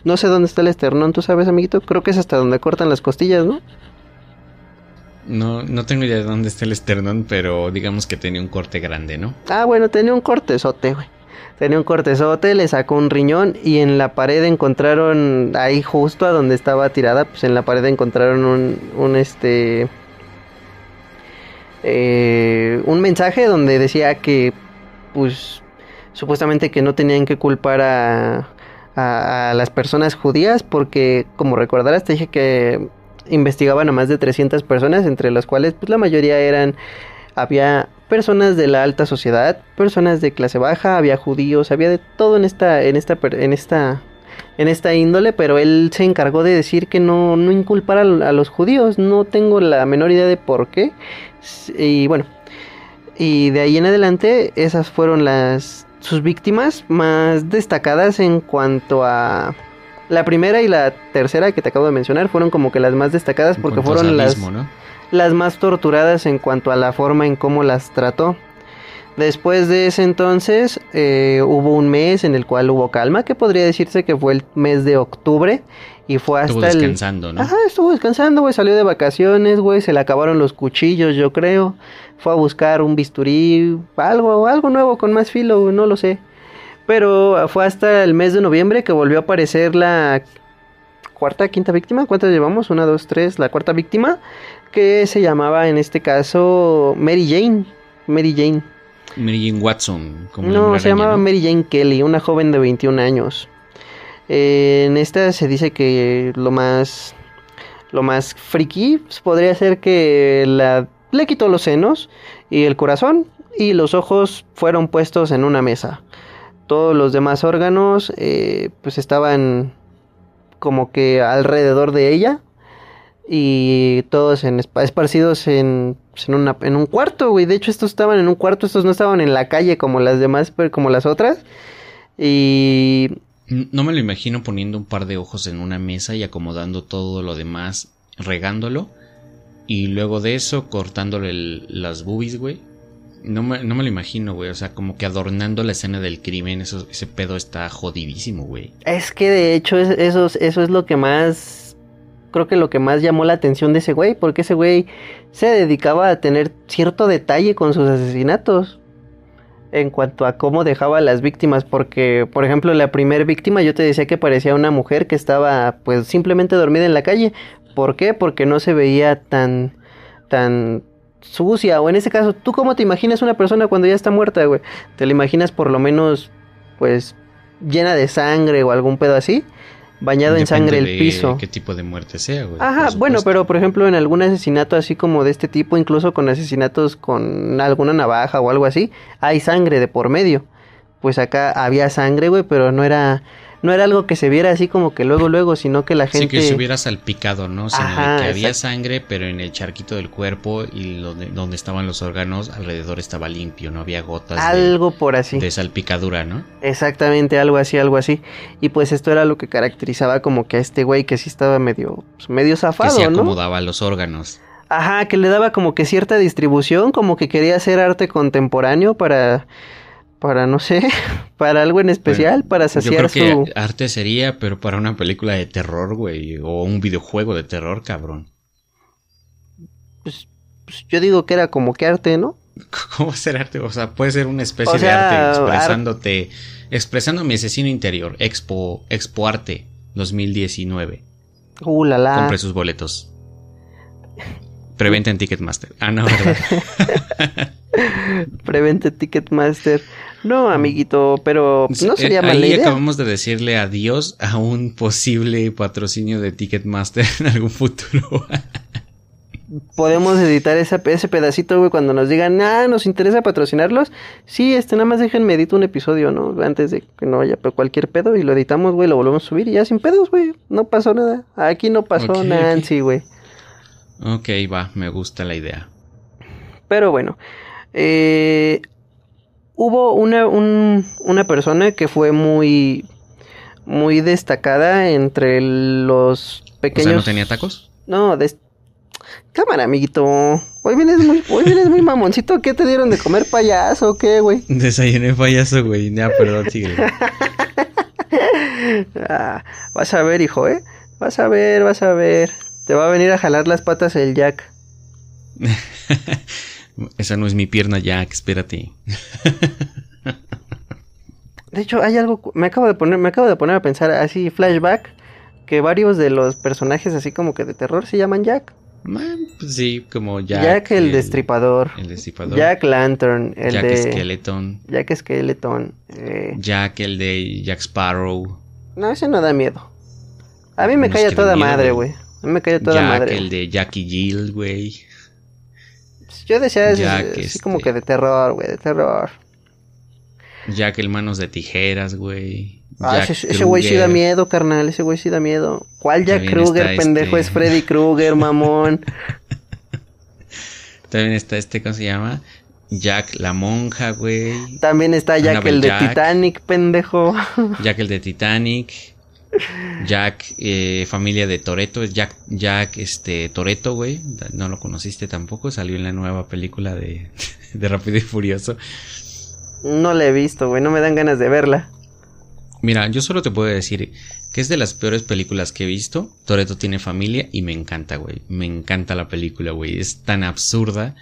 No sé dónde está el esternón, ¿tú sabes, amiguito? Creo que es hasta donde cortan las costillas, ¿no? No, no tengo idea de dónde está el esternón, pero digamos que tenía un corte grande, ¿no? Ah, bueno, tenía un cortezote, güey. Tenía un cortezote, le sacó un riñón y en la pared encontraron, ahí justo a donde estaba tirada, pues en la pared encontraron un, un este, eh, un mensaje donde decía que, pues, supuestamente que no tenían que culpar a, a, a las personas judías porque, como recordarás, te dije que investigaban a más de 300 personas, entre las cuales, pues, la mayoría eran había personas de la alta sociedad, personas de clase baja, había judíos, había de todo en esta, en esta, en esta, en esta índole, pero él se encargó de decir que no, no inculpara a los judíos, no tengo la menor idea de por qué, y bueno, y de ahí en adelante esas fueron las sus víctimas más destacadas en cuanto a la primera y la tercera que te acabo de mencionar fueron como que las más destacadas porque fueron las las más torturadas en cuanto a la forma en cómo las trató. Después de ese entonces eh, hubo un mes en el cual hubo calma, que podría decirse que fue el mes de octubre y fue hasta Estuvo el... descansando, ¿no? Ajá, estuvo descansando, güey, salió de vacaciones, güey, se le acabaron los cuchillos, yo creo. Fue a buscar un bisturí, algo, algo nuevo con más filo, no lo sé. Pero fue hasta el mes de noviembre que volvió a aparecer la cuarta, quinta víctima. ¿Cuántas llevamos? Una, dos, tres, la cuarta víctima. Que se llamaba en este caso Mary Jane. Mary Jane. Mary Jane Watson. Como No, se llamaba ¿no? Mary Jane Kelly, una joven de 21 años. Eh, en esta se dice que lo más lo más friki pues, podría ser que la, le quitó los senos y el corazón y los ojos fueron puestos en una mesa. Todos los demás órganos eh, pues estaban como que alrededor de ella y todos en, espa- esparcidos en, en, un cuarto, güey. De hecho, estos estaban en un cuarto, estos no estaban en la calle como las demás, pero como las otras. Y No me lo imagino poniendo un par de ojos en una mesa y acomodando todo lo demás, regándolo. Y luego de eso, cortándole las boobies, güey. No me, no me lo imagino, güey. O sea, como que adornando la escena del crimen. Eso, ese pedo está jodidísimo, güey. es que de hecho es- eso, es- lo que más, creo que lo que más llamó la atención de ese güey, porque ese güey se dedicaba a tener cierto detalle con sus asesinatos. en cuanto a cómo dejaba a las víctimas, porque, por ejemplo, la primer víctima yo te decía que parecía una mujer que estaba, pues, simplemente dormida en la calle. ¿Por qué? Porque no se veía tan, tan sucia, o en ese caso, ¿tú cómo te imaginas una persona cuando ya está muerta, güey? ¿Te la imaginas por lo menos, pues, llena de sangre o algún pedo así? bañado en sangre el de piso. qué tipo de muerte sea, güey. Ajá, bueno, pero por ejemplo en algún asesinato así como de este tipo, incluso con asesinatos con alguna navaja o algo así, hay sangre de por medio. Pues acá había sangre, güey, pero no era no era algo que se viera así como que luego luego, sino que la Sí, gente que se hubiera salpicado, ¿no? Sino de Ajá, que había exacto. sangre, pero en el charquito del cuerpo y donde, donde estaban los órganos, alrededor estaba limpio, no había gotas de, algo por así. de salpicadura, ¿no? Exactamente, algo así, algo así. Y pues esto era lo que caracterizaba como que a este güey que sí estaba medio pues, medio Que zafado, se ¿no? acomodaba los órganos. Ajá, que le daba como que cierta distribución, como que quería hacer arte contemporáneo para, para no sé, para algo en especial, para Yo saciar creo que su... arte sería, pero para una película de terror, güey, o un videojuego de terror, cabrón. Pues, pues, yo digo que era como que arte, ¿no? ¿Cómo hacer arte? O sea, puede ser una especie O sea, de arte ar- expresándote, expresando mi asesino interior, Expo, Expo Arte 2019. Uh, la la. Compre sus boletos. Preventa en Ticketmaster. Ah, no, ¿verdad? Prevente Ticketmaster. No, amiguito, pero no Eh, sería mala Ahí idea. acabamos de decirle adiós a un posible patrocinio de Ticketmaster en algún futuro. Podemos editar esa, ese pedacito, güey, cuando nos digan, ah, nos interesa patrocinarlos. Sí, este, nada más déjenme editar un episodio, ¿no? Antes de que no haya pe- cualquier pedo y lo editamos, güey, lo volvemos a subir y ya sin pedos, güey. No pasó nada. Aquí no pasó Ok, ok. Nancy, güey. ok, va, me gusta la idea. Pero bueno, eh, hubo una, un- una persona que fue muy, muy destacada entre los O pequeños. sea, ¿no tenía tacos? No, des- cámara, amiguito. Hoy vienes muy, hoy vienes muy mamoncito. ¿Qué te dieron de comer payaso o qué, güey? Desayuné payaso, güey. Ya, perdón, sigue. Ah, vas a ver, hijo, ¿eh? Vas a ver, vas a ver. Te va a venir a jalar las patas el Jack. Esa no es mi pierna, Jack, espérate. De hecho, hay algo, me acabo de poner, me acabo de poner a pensar así, flashback, que varios de los personajes así como que de terror se llaman Jack. Man, pues sí, como Jack. Jack, el, destripador. El destripador. Jack Lantern, el Jack de Skeleton. Jack Skeleton. eh, Jack, el de Jack Sparrow. No, ese no da miedo. A mí me cae a toda miedo, madre, güey. A mí me cae a toda Jack, madre. el de Jackie Jill, güey. Yo decía ese- Jack, así este- como que de terror, güey, de terror. Jack, el manos de tijeras, güey. Ah, Jack ese- ese güey sí da miedo, carnal. Ese güey sí da miedo. ¿Cuál Jack También Krueger, está pendejo? este- Es Freddy Krueger, mamón. También está este, ¿cómo se llama? Jack la monja, güey. También está Jack Annabelle el de Jack. Titanic, pendejo. Jack el de Titanic. Jack, eh, familia de Toreto. Jack, Jack, este, Toreto, güey. No lo conociste tampoco. Salió en la nueva película de, de Rápido y Furioso. No la he visto, güey. No me dan ganas de verla. Mira, yo solo te puedo decir que es de las peores películas que he visto. Toreto tiene familia y me encanta, güey. Me encanta la película, güey. Es tan absurda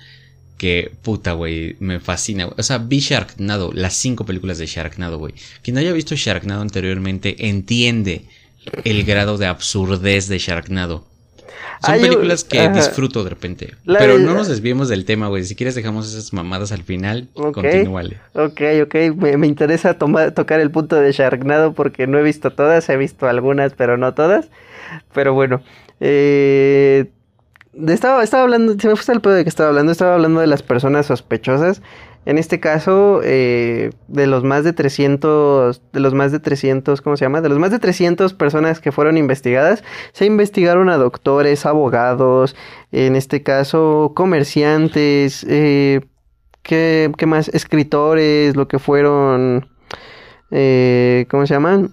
que puta, güey. Me fascina. O sea, vi Sharknado, las cinco películas de Sharknado, güey. Quien haya visto Sharknado anteriormente entiende el grado de absurdez de Sharknado. Son películas que disfruto de repente. La pero no nos desviemos del tema, güey. Si quieres dejamos esas mamadas al final. Ok. Continúale. Ok, ok. Me, me interesa tocar el punto de Sharknado porque no he visto todas. He visto algunas, pero no todas. Pero bueno. Eh, estaba, estaba hablando, se me fue el pedo de que estaba hablando. Estaba hablando de las personas sospechosas. En este caso, eh, de los más de 300, de los más de 300, ¿cómo se llama? De los más de 300 personas que fueron investigadas, se investigaron a doctores, abogados, en este caso, comerciantes, eh, ¿qué, qué más? Escritores, lo que fueron, eh, ¿cómo se llaman?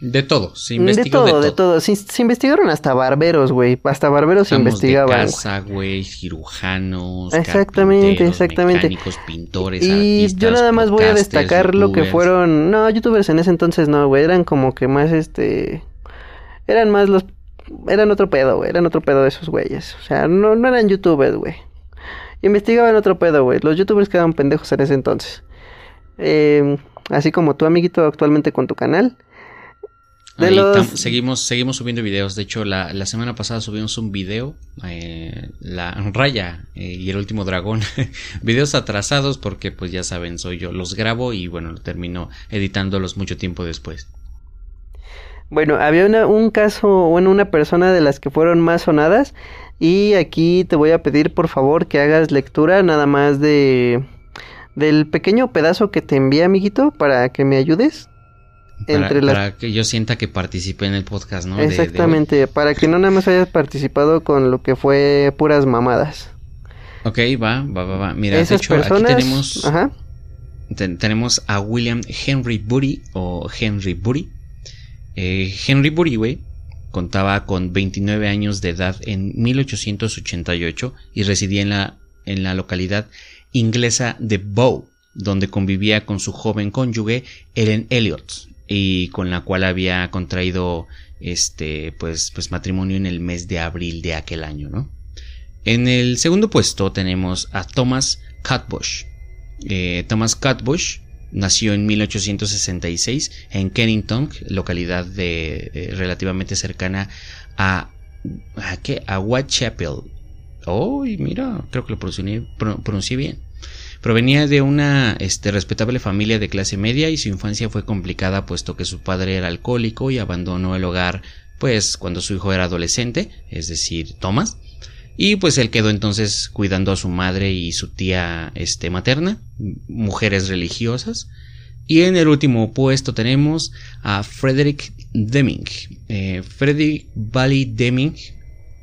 De todo. Se De investigó todo, de todo. Se, se investigaron hasta barberos, güey. Hasta barberos se investigaban. de casa, güey, cirujanos, Exactamente, exactamente. mecánicos, pintores, Y artistas, yo nada más voy a destacar lo que fueron. No, youtubers en ese entonces no, güey. Eran como que más este. Eran más los. Eran otro pedo, güey. Eran otro pedo esos güeyes. O sea, no, no eran youtubers, güey. Investigaban otro pedo, güey. Los youtubers quedaban pendejos en ese entonces. eh, así como tú, amiguito, actualmente con tu canal. De los- seguimos, seguimos subiendo videos. De hecho, la, la semana pasada subimos un video, eh, la Raya eh, y el último dragón. videos atrasados porque, pues ya saben, soy yo. Los grabo y bueno, termino editándolos mucho tiempo después. Bueno, había una- un caso, bueno, una persona de las que fueron más sonadas y aquí te voy a pedir por favor que hagas lectura nada más de del pequeño pedazo que te envié, amiguito, para que me ayudes. Para, Entre las- para que yo sienta que participé en el podcast, ¿no? De- de hoy. Exactamente, para que no nada más hayas participado con lo que fue puras mamadas. Ok, va, va, va, va. Mira, Esas de hecho, personas, aquí tenemos, ajá, ten- tenemos a William Henry Booty o Henry Booty. Eh, Henry Booty, güey, contaba con 29 años de edad en 1888 y residía en la, en la localidad inglesa de Bow, donde convivía con su joven cónyuge Ellen Elliot y con la cual había contraído este pues pues matrimonio en el mes de abril de aquel año, ¿no? En el segundo puesto tenemos a Thomas Catbush. Eh, Thomas Catbush nació en 1866 en Kennington, localidad de, eh, relativamente cercana a, a, ¿qué? a Whitechapel. Oh, y mira, creo que lo pronuncié, pro- pronuncié bien. Provenía de una este, respetable familia de clase media y su infancia fue complicada puesto que su padre era alcohólico y abandonó el hogar pues cuando su hijo era adolescente, es decir, Thomas. Y pues él quedó entonces cuidando a su madre y su tía este, materna, mujeres religiosas. Y en el último puesto tenemos a Frederick Deming. Eh, Frederick Valley Deming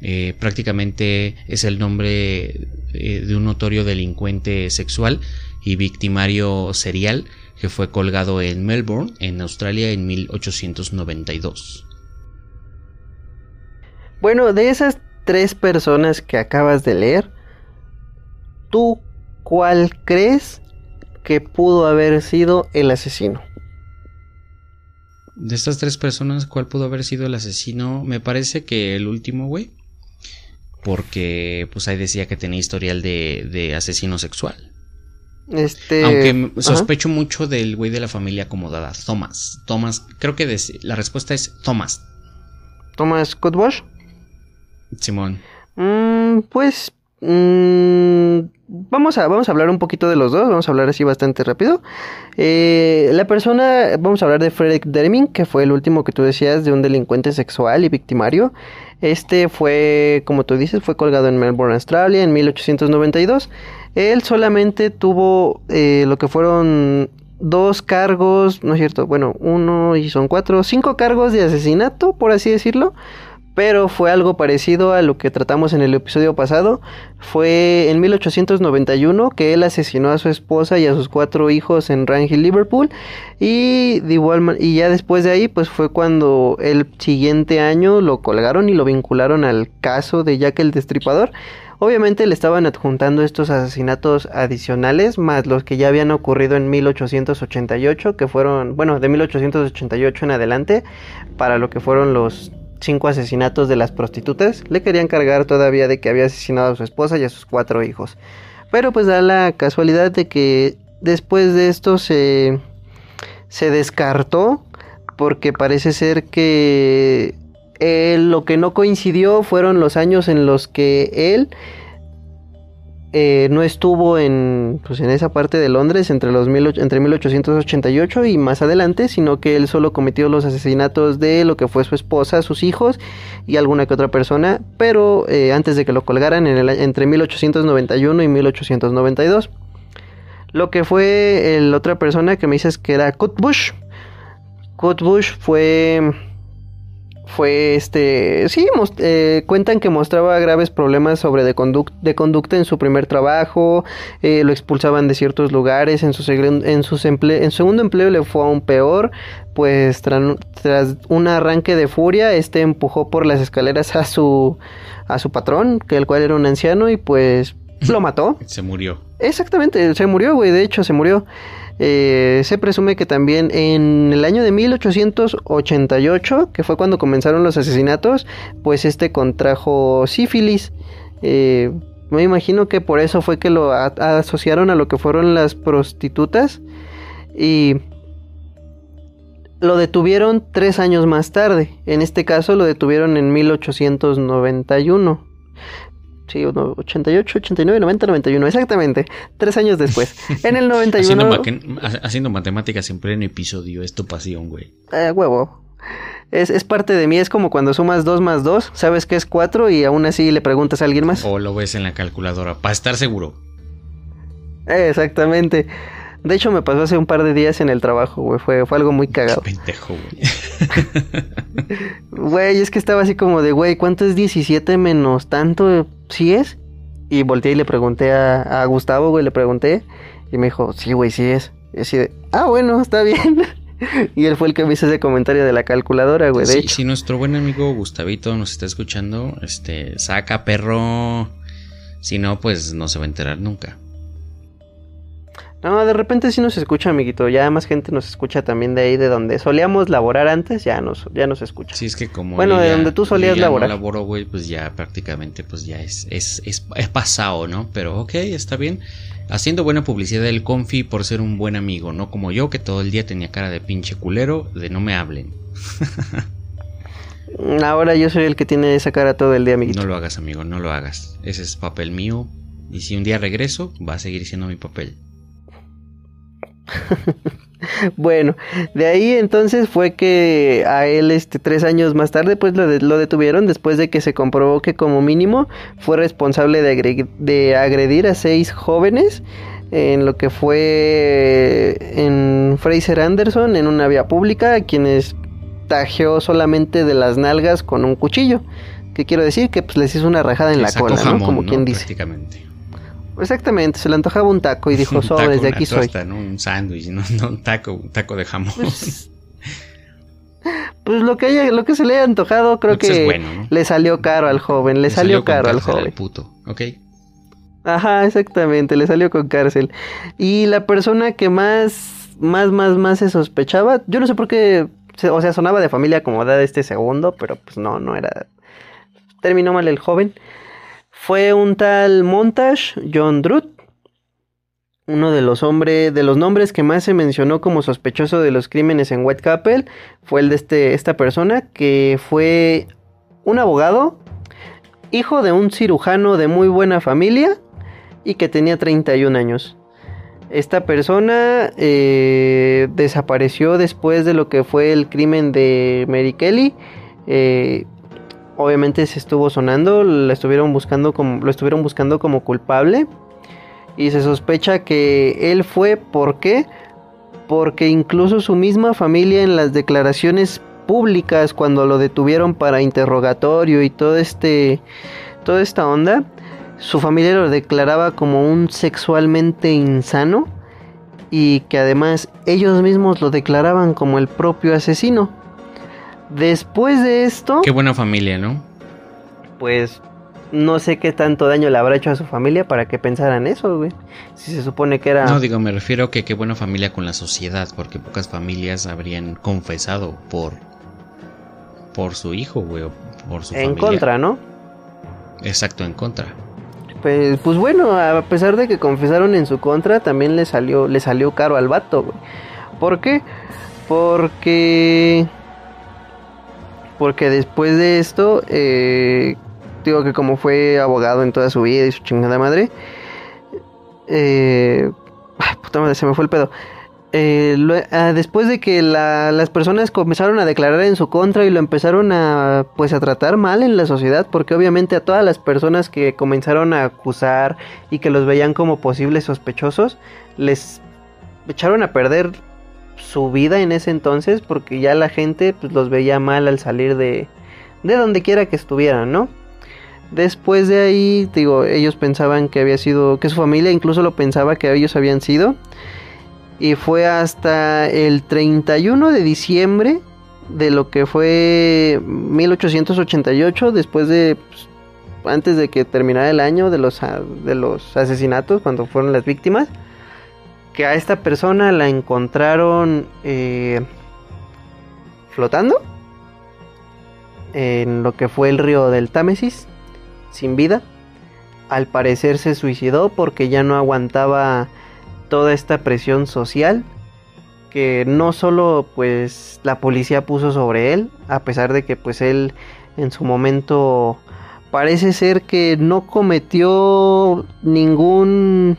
eh, prácticamente es el nombre eh, de un notorio delincuente sexual y victimario serial que fue colgado en Melbourne, en Australia, en 1892. Bueno, de esas tres personas que acabas de leer, ¿tú cuál crees que pudo haber sido el asesino? De estas tres personas, ¿cuál pudo haber sido el asesino? Me parece que el último, güey. Porque, pues ahí decía que tenía historial de, de asesino sexual. Este, Aunque ajá. sospecho mucho del güey de la familia acomodada, Thomas. Thomas, creo que la respuesta es Thomas. Thomas Cutbush. Simón. Mm, pues mm, vamos a vamos a hablar un poquito de los dos. Vamos a hablar así bastante rápido. Eh, la persona, vamos a hablar de Frederick Deming, que fue el último que tú decías de un delincuente sexual y victimario. Este fue, como tú dices, fue colgado en Melbourne, Australia, en 1892. Él solamente tuvo eh, lo que fueron dos cargos, no es cierto, bueno, uno y son cuatro, cinco cargos de asesinato, por así decirlo. Pero fue algo parecido a lo que tratamos en el episodio pasado. Fue en 1891 que él asesinó a su esposa y a sus cuatro hijos en Rangel, Liverpool. Y, de igual y ya después de ahí, pues fue cuando el siguiente año lo colgaron y lo vincularon al caso de Jack el Destripador. Obviamente le estaban adjuntando estos asesinatos adicionales, más los que ya habían ocurrido en 1888, que fueron, bueno, de 1888 en adelante, para lo que fueron los cinco asesinatos de las prostitutas. Le querían cargar todavía de que había asesinado a su esposa y a sus cuatro hijos. Pero pues da la casualidad de que después de esto se, se descartó porque parece ser que él, lo que no coincidió fueron los años en los que él eh, no estuvo en, pues, en esa parte de Londres entre, los mil, entre 1888 y más adelante, sino que él solo cometió los asesinatos de lo que fue su esposa, sus hijos y alguna que otra persona, pero eh, antes de que lo colgaran en el, entre 1891 y 1892. Lo que fue la otra persona que me dices que era Kurt Bush. Kurt Bush fue fue este sí eh, cuentan que mostraba graves problemas sobre de, conduc- de conducta en su primer trabajo eh, lo expulsaban de ciertos lugares en su, en, sus emple- en su segundo empleo le fue aún peor pues tras un arranque de furia este empujó por las escaleras a su a su patrón que el cual era un anciano y pues lo mató Se murió. Exactamente, se murió, güey, de hecho se murió. Eh, se presume que también en el año de 1888, que fue cuando comenzaron los asesinatos, pues este contrajo sífilis. Eh, me imagino que por eso fue que lo asociaron a lo que fueron las prostitutas. Y lo detuvieron tres años más tarde. En este caso lo detuvieron en 1891. Sí, 88, 89, 90, 91, exactamente. Tres años después. En el 91... Haciendo, ha- haciendo matemáticas en pleno episodio, es tu pasión, güey. Eh, huevo. Es, es parte de mí, es como cuando sumas 2 más 2, sabes que es 4 y aún así le preguntas a alguien más. O lo ves en la calculadora, para estar seguro. Eh, exactamente. De hecho, me pasó hace un par de días en el trabajo, güey. Fue, fue algo muy cagado. Pendejo, güey. Güey, es que estaba así como de, güey, ¿cuánto es 17 menos tanto? ¿Sí es? Y volteé y le pregunté a, a Gustavo, güey, le pregunté. Y me dijo, sí, güey, sí es. Y así de, ah, bueno, está bien. y él fue el que me hizo ese comentario de la calculadora, güey, de Sí, hecho. si nuestro buen amigo Gustavito nos está escuchando, este, saca perro. Si no, pues no se va a enterar nunca. No, de repente sí nos escucha, amiguito. Ya más gente nos escucha también de ahí, de donde solíamos laborar antes, ya nos, ya nos escucha. Sí, es que como. Bueno, de donde tú solías Lilia no laborar. laboró, güey, pues ya prácticamente, pues ya es, es, es, es pasado, ¿no? Pero ok, está bien. Haciendo buena publicidad del Confi por ser un buen amigo, no como yo que todo el día tenía cara de pinche culero, de no me hablen. Ahora yo soy el que tiene esa cara todo el día, amiguito. No lo hagas, amigo, no lo hagas. Ese es papel mío. Y si un día regreso, va a seguir siendo mi papel. Bueno, de ahí entonces fue que a él, este, tres años más tarde, pues lo, de- lo detuvieron después de que se comprobó que como mínimo fue responsable de, agre- de agredir a seis jóvenes en lo que fue en Fraser Anderson en una vía pública, a quienes tajeó solamente de las nalgas con un cuchillo. Que quiero decir que pues les hizo una rajada en la cola, ¿no? Como ¿no? quien dice. Prácticamente. Exactamente, se le antojaba un taco y dijo, Un taco, sobres, de una aquí soy. tosta, ¿no? Un sándwich, no, no un taco, un taco de jamón. Pues lo que haya, lo que se le haya antojado, creo que le salió caro al joven, le, salió, caro al joven. puto, ¿ok? Ajá, exactamente, le salió con cárcel. Y la persona que más, más, más, más se sospechaba, yo no sé por qué, o sea, sonaba de familia acomodada este segundo, pero pues no, no era. Terminó mal el joven. Fue un tal Montage John Druth, uno de los hombres, de los nombres que más se mencionó como sospechoso de los crímenes en Whitechapel, fue el de este, esta persona que fue un abogado, hijo de un cirujano de muy buena familia y que tenía 31 años. Esta persona eh, desapareció después de lo que fue el crimen de Mary Kelly. Eh, obviamente se estuvo sonando, estuvieron buscando como, lo estuvieron buscando como culpable. Y se sospecha que él fue, ¿por qué? Porque incluso su misma familia en las declaraciones públicas cuando lo detuvieron para interrogatorio y todo este toda esta onda, su familia lo declaraba como un sexualmente insano y que además ellos mismos lo declaraban como el propio asesino. Después de esto, Qué buena familia, ¿no? pues no sé qué tanto daño le habrá hecho a su familia para que pensaran eso, güey. Si se supone que era No, digo, me refiero a que qué buena familia con la sociedad, porque pocas familias habrían confesado por por su hijo, güey, o por su en familia. contra, ¿no? Exacto, en contra. Pues, pues bueno, a pesar de que confesaron en su contra, también le salió, le salió caro al vato, güey. ¿Por qué? Porque. Porque después de esto, eh, digo que como fue abogado en toda su vida y su chingada madre, eh, se me fue el pedo. Eh, ah, después de que la- las personas comenzaron a declarar en su contra y lo empezaron a pues a tratar mal en la sociedad porque obviamente a todas las personas que comenzaron a acusar y que los veían como posibles sospechosos les echaron a perder su vida en ese entonces porque ya la gente pues los veía mal al salir de de donde quiera que estuvieran, ¿no? Después de ahí, digo, ellos pensaban que había sido, que su familia incluso lo pensaba que ellos habían sido. Y fue hasta el 31 de diciembre de lo que fue 1888, después de, pues, antes de que terminara el año de los, de los asesinatos, cuando fueron las víctimas, que a esta persona la encontraron eh, flotando en lo que fue el río del Támesis, sin vida. Al parecer se suicidó porque ya no aguantaba toda esta presión social que no solo pues la policía puso sobre él, a pesar de que pues él en su momento parece ser que no cometió ningún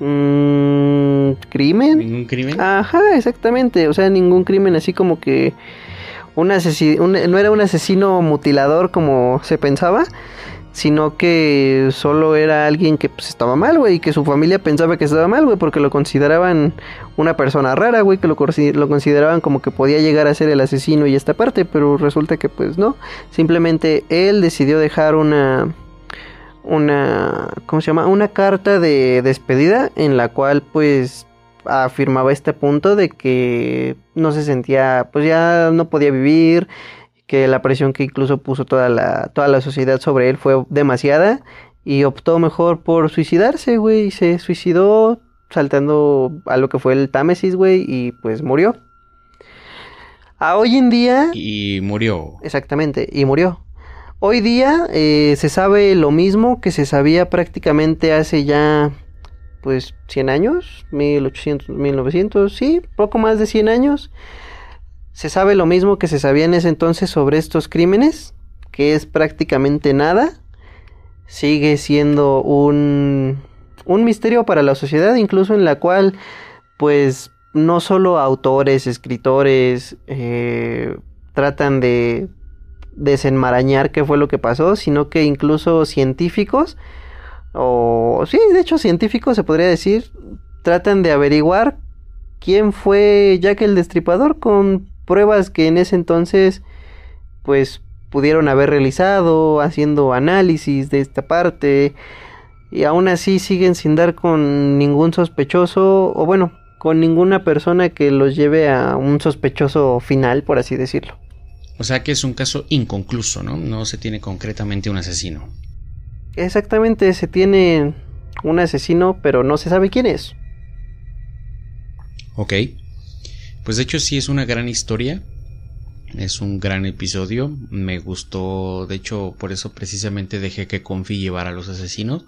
mm, crimen. ¿Ningún crimen? Ajá, exactamente. O sea, ningún crimen así como que un no era un asesino mutilador como se pensaba, sino que solo era alguien que pues estaba mal, güey, y que su familia pensaba que estaba mal, güey, porque lo consideraban una persona rara, güey, que lo, lo consideraban como que podía llegar a ser el asesino y esta parte, pero resulta que pues no, simplemente él decidió dejar una una ¿cómo se llama? una carta de despedida en la cual pues afirmaba este punto de que no se sentía, pues ya no podía vivir, que la presión que incluso puso toda la, toda la sociedad sobre él fue demasiada y optó mejor por suicidarse, güey, y se suicidó saltando a lo que fue el Támesis, güey, y pues murió. A hoy en día, Y murió. exactamente, y murió. Hoy día eh, se sabe lo mismo que se sabía prácticamente hace ya pues 100 años, 1800, 1900, sí, poco más de 100 años. Se sabe lo mismo que se sabía en ese entonces sobre estos crímenes, que es prácticamente nada. Sigue siendo un, un misterio para la sociedad, incluso en la cual, pues, no solo autores, escritores, eh, tratan de desenmarañar qué fue lo que pasó, sino que incluso científicos, o sí, de hecho científicos se podría decir, tratan de averiguar quién fue Jack el Destripador con pruebas que en ese entonces pues pudieron haber realizado haciendo análisis de esta parte y aún así siguen sin dar con ningún sospechoso o bueno con ninguna persona que los lleve a un sospechoso final por así decirlo O sea que es un caso inconcluso, ¿no? No se tiene concretamente un asesino. exactamente se tiene un asesino pero no se sabe quién es Ok. Pues de hecho sí es una gran historia. Es un gran episodio. Me gustó. De hecho, por eso precisamente dejé que Confi llevara a los asesinos.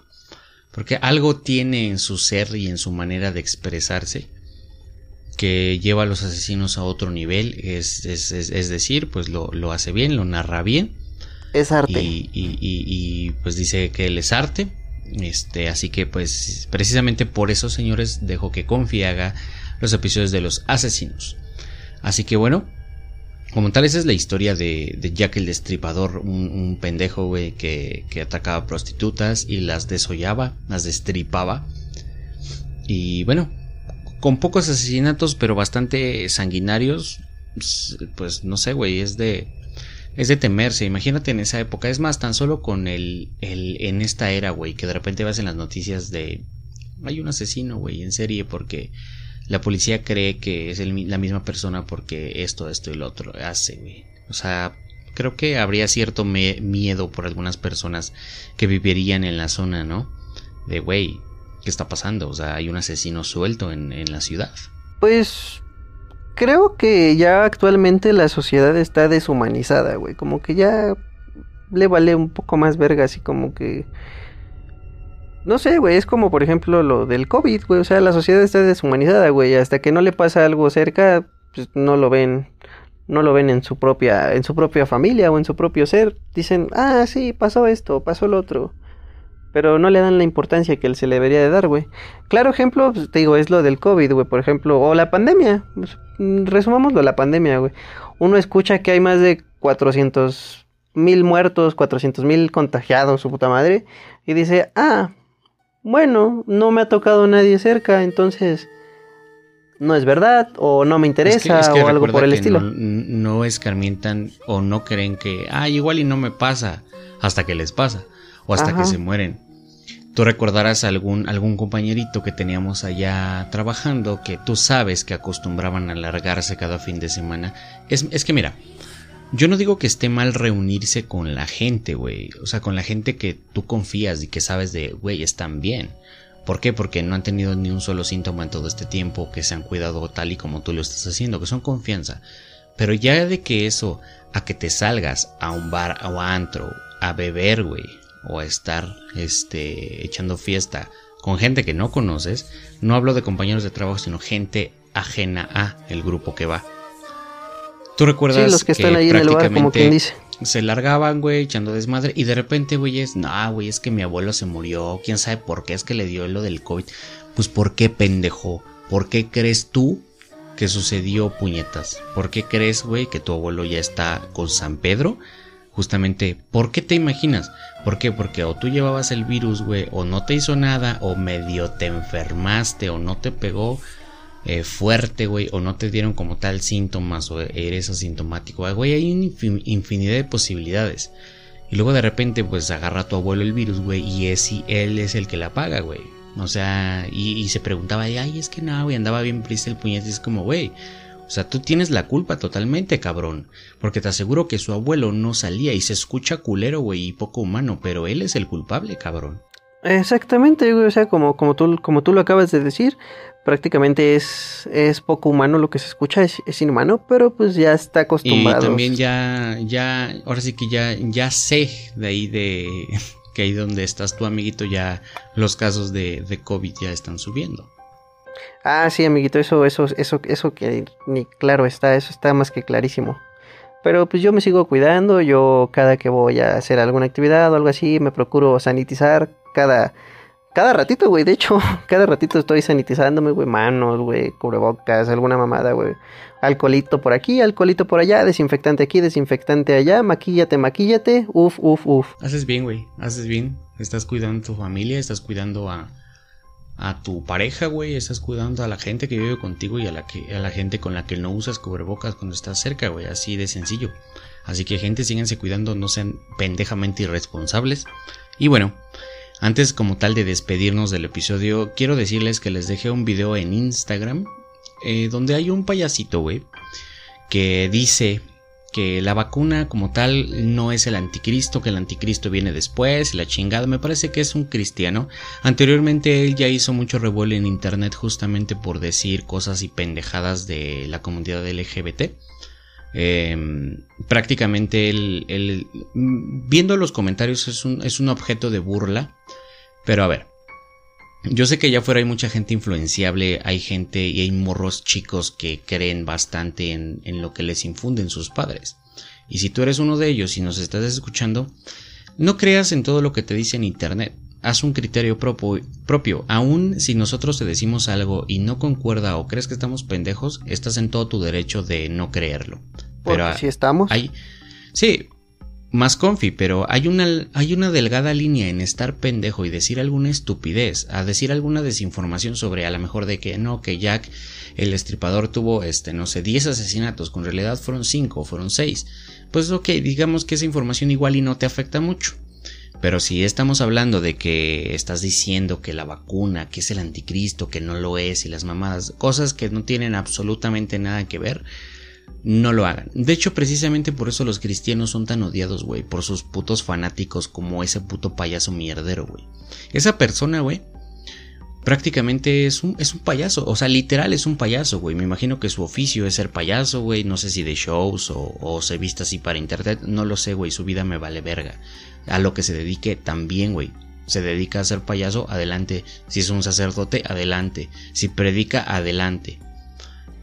Porque algo tiene en su ser y en su manera de expresarse. Que lleva a los asesinos a otro nivel. Es, es, es, es decir, pues lo, lo, hace bien, lo narra bien. es arte Y, y, y, y, pues dice que él es arte. Este, así que pues precisamente por eso, señores, dejo que Confi haga los episodios de los asesinos. Así que bueno, como tal, esa es la historia de, de Jack el Destripador, un, un pendejo, güey, que, que atacaba prostitutas y las desollaba, las destripaba. Y bueno, con pocos asesinatos, pero bastante sanguinarios, pues no sé, güey, es de... Es de temerse, imagínate en esa época. Es más, tan solo con el, el en esta era, güey, que de repente vas en las noticias de... Hay un asesino, güey, en serie porque la policía cree que es la misma persona porque esto, esto y lo otro hace, güey. O sea, creo que habría cierto miedo por algunas personas que vivirían en la zona, ¿no? De, güey, ¿qué está pasando? O sea, hay un asesino suelto en, en la ciudad. Pues creo que ya actualmente la sociedad está deshumanizada, güey. Como que ya le vale un poco más verga, así como que... No sé, güey, es como por ejemplo lo del COVID, güey. O sea, la sociedad está deshumanizada, güey. Hasta que no le pasa algo cerca, pues no lo ven. No lo ven en su propia, en su propia familia o en su propio ser. Dicen, ah, sí, pasó esto, pasó lo otro. Pero no le dan la importancia que se le debería de dar, güey. Claro ejemplo, pues, te digo, es lo del COVID, güey, por ejemplo. O la pandemia. Pues, resumámoslo, la pandemia, güey. Uno escucha que hay más de 400 mil muertos, 400 mil contagiados, su puta madre. Y dice, ah, bueno, no me ha tocado nadie cerca, entonces no es verdad o no me interesa es que, es que o algo por el estilo. No, no, escarmientan o no creen que, ah, igual y no me pasa hasta que les pasa o hasta Ajá. que se mueren. Tú recordarás algún, algún compañerito que teníamos allá trabajando que tú sabes que acostumbraban a alargarse cada fin de semana. Es, es que mira, yo no digo que esté mal reunirse con la gente, güey. O sea, con la gente que tú confías y que sabes de, güey, están bien. ¿Por qué? Porque no han tenido ni un solo síntoma en todo este tiempo, que se han cuidado tal y como tú lo estás haciendo, que son confianza. Pero ya de que eso, a que te salgas a un bar o a antro, a beber, güey, o a estar, este, echando fiesta con gente que no conoces, no hablo de compañeros de trabajo, sino gente ajena a el grupo que va. Tú recuerdas Sí, los que están ahí en el bar, como quien dice. se largaban, güey, echando desmadre. Y de repente, güey, es, no, güey, es que mi abuelo se murió. ¿Quién sabe por qué? Es que le dio lo del COVID. Pues, ¿por qué, pendejo? ¿Por qué crees tú que sucedió, puñetas? ¿Por qué crees, güey, que tu abuelo ya está con San Pedro? Justamente, ¿por qué te imaginas? ¿Por qué? Porque o tú llevabas el virus, güey, o no te hizo nada, o medio te enfermaste, o no te pegó eh, fuerte, güey, o no te dieron como tal síntomas, o eres asintomático, Ah, güey, hay una infin- infinidad de posibilidades. Y luego de repente, pues agarra a tu abuelo el virus, güey, y es, él es el que la paga, güey. O sea, y, y se preguntaba, ay, es que no, güey, andaba bien prisa el puñete, y es como, güey. O sea, tú tienes la culpa totalmente, cabrón. Porque te aseguro que su abuelo no salía y se escucha culero, güey, y poco humano, pero él es el culpable, cabrón. Exactamente, güey, o sea, como, como, tú, como tú lo acabas de decir, prácticamente es, es poco humano lo que se escucha, es, es inhumano, pero pues ya está Y acostumbrado. también ya, ya, ahora sí que ya, ya sé de ahí de que ahí donde estás tu amiguito ya los casos de, de COVID ya están subiendo. Ah, sí, amiguito, eso, eso, eso, eso que ni claro está, eso está más que clarísimo. Pero pues yo me sigo cuidando, yo cada que voy a hacer alguna actividad o algo así, me procuro sanitizar cada, cada ratito, güey. De hecho, cada ratito estoy sanitizándome, güey, manos, güey, cubrebocas, alguna mamada, güey. Alcoholito por aquí, alcoholito por allá, desinfectante aquí, desinfectante allá, maquíllate, maquíllate, uf, uf, uf. Haces bien, güey, haces bien. Estás cuidando a tu familia, estás cuidando a, a tu pareja, güey, estás cuidando a la gente que vive contigo y a la, que, a la gente con la que no usas cubrebocas cuando estás cerca, güey, así de sencillo. Así que gente, síganse cuidando, no sean pendejamente irresponsables. Y bueno, antes como tal de despedirnos del episodio, quiero decirles que les dejé un video en Instagram eh, donde hay un payasito, güey, que dice que la vacuna como tal no es el anticristo, que el anticristo viene después, la chingada, me parece que es un cristiano. Anteriormente él ya hizo mucho revuelo en internet justamente por decir cosas y pendejadas de la comunidad LGBT. Eh, prácticamente él, viendo los comentarios es un, es un objeto de burla, pero a ver, yo sé que allá afuera hay mucha gente influenciable, hay gente y hay morros chicos que creen bastante en, en, lo que les infunden sus padres. Y si tú eres uno de ellos y nos estás escuchando, no creas en todo lo que te dice en internet. Haz un criterio propio, propio. Aun si nosotros te decimos algo y no concuerda o crees que estamos pendejos, estás en todo tu derecho de no creerlo. Porque Pero si estamos. Hay, sí, más confi, pero hay una, hay una delgada línea en estar pendejo y decir alguna estupidez, a decir alguna desinformación sobre a lo mejor de que no, que Jack el estripador tuvo, este, no sé, 10 asesinatos, con realidad fueron 5, fueron 6. Pues ok, digamos que esa información igual y no te afecta mucho. Pero si estamos hablando de que estás diciendo que la vacuna, que es el anticristo, que no lo es y las mamadas, cosas que no tienen absolutamente nada que ver, no lo hagan. De hecho, precisamente por eso los cristianos son tan odiados, güey, por sus putos fanáticos como ese puto payaso mierdero, güey. Esa persona, güey, prácticamente es un, es un payaso, o sea, literal es un payaso, güey. Me imagino que su oficio es ser payaso, güey, no sé si de shows o, o se vista así para internet, no lo sé, güey, su vida me vale verga. A lo que se dedique también, güey. Se dedica a ser payaso, adelante. Si es un sacerdote, adelante. Si predica, adelante.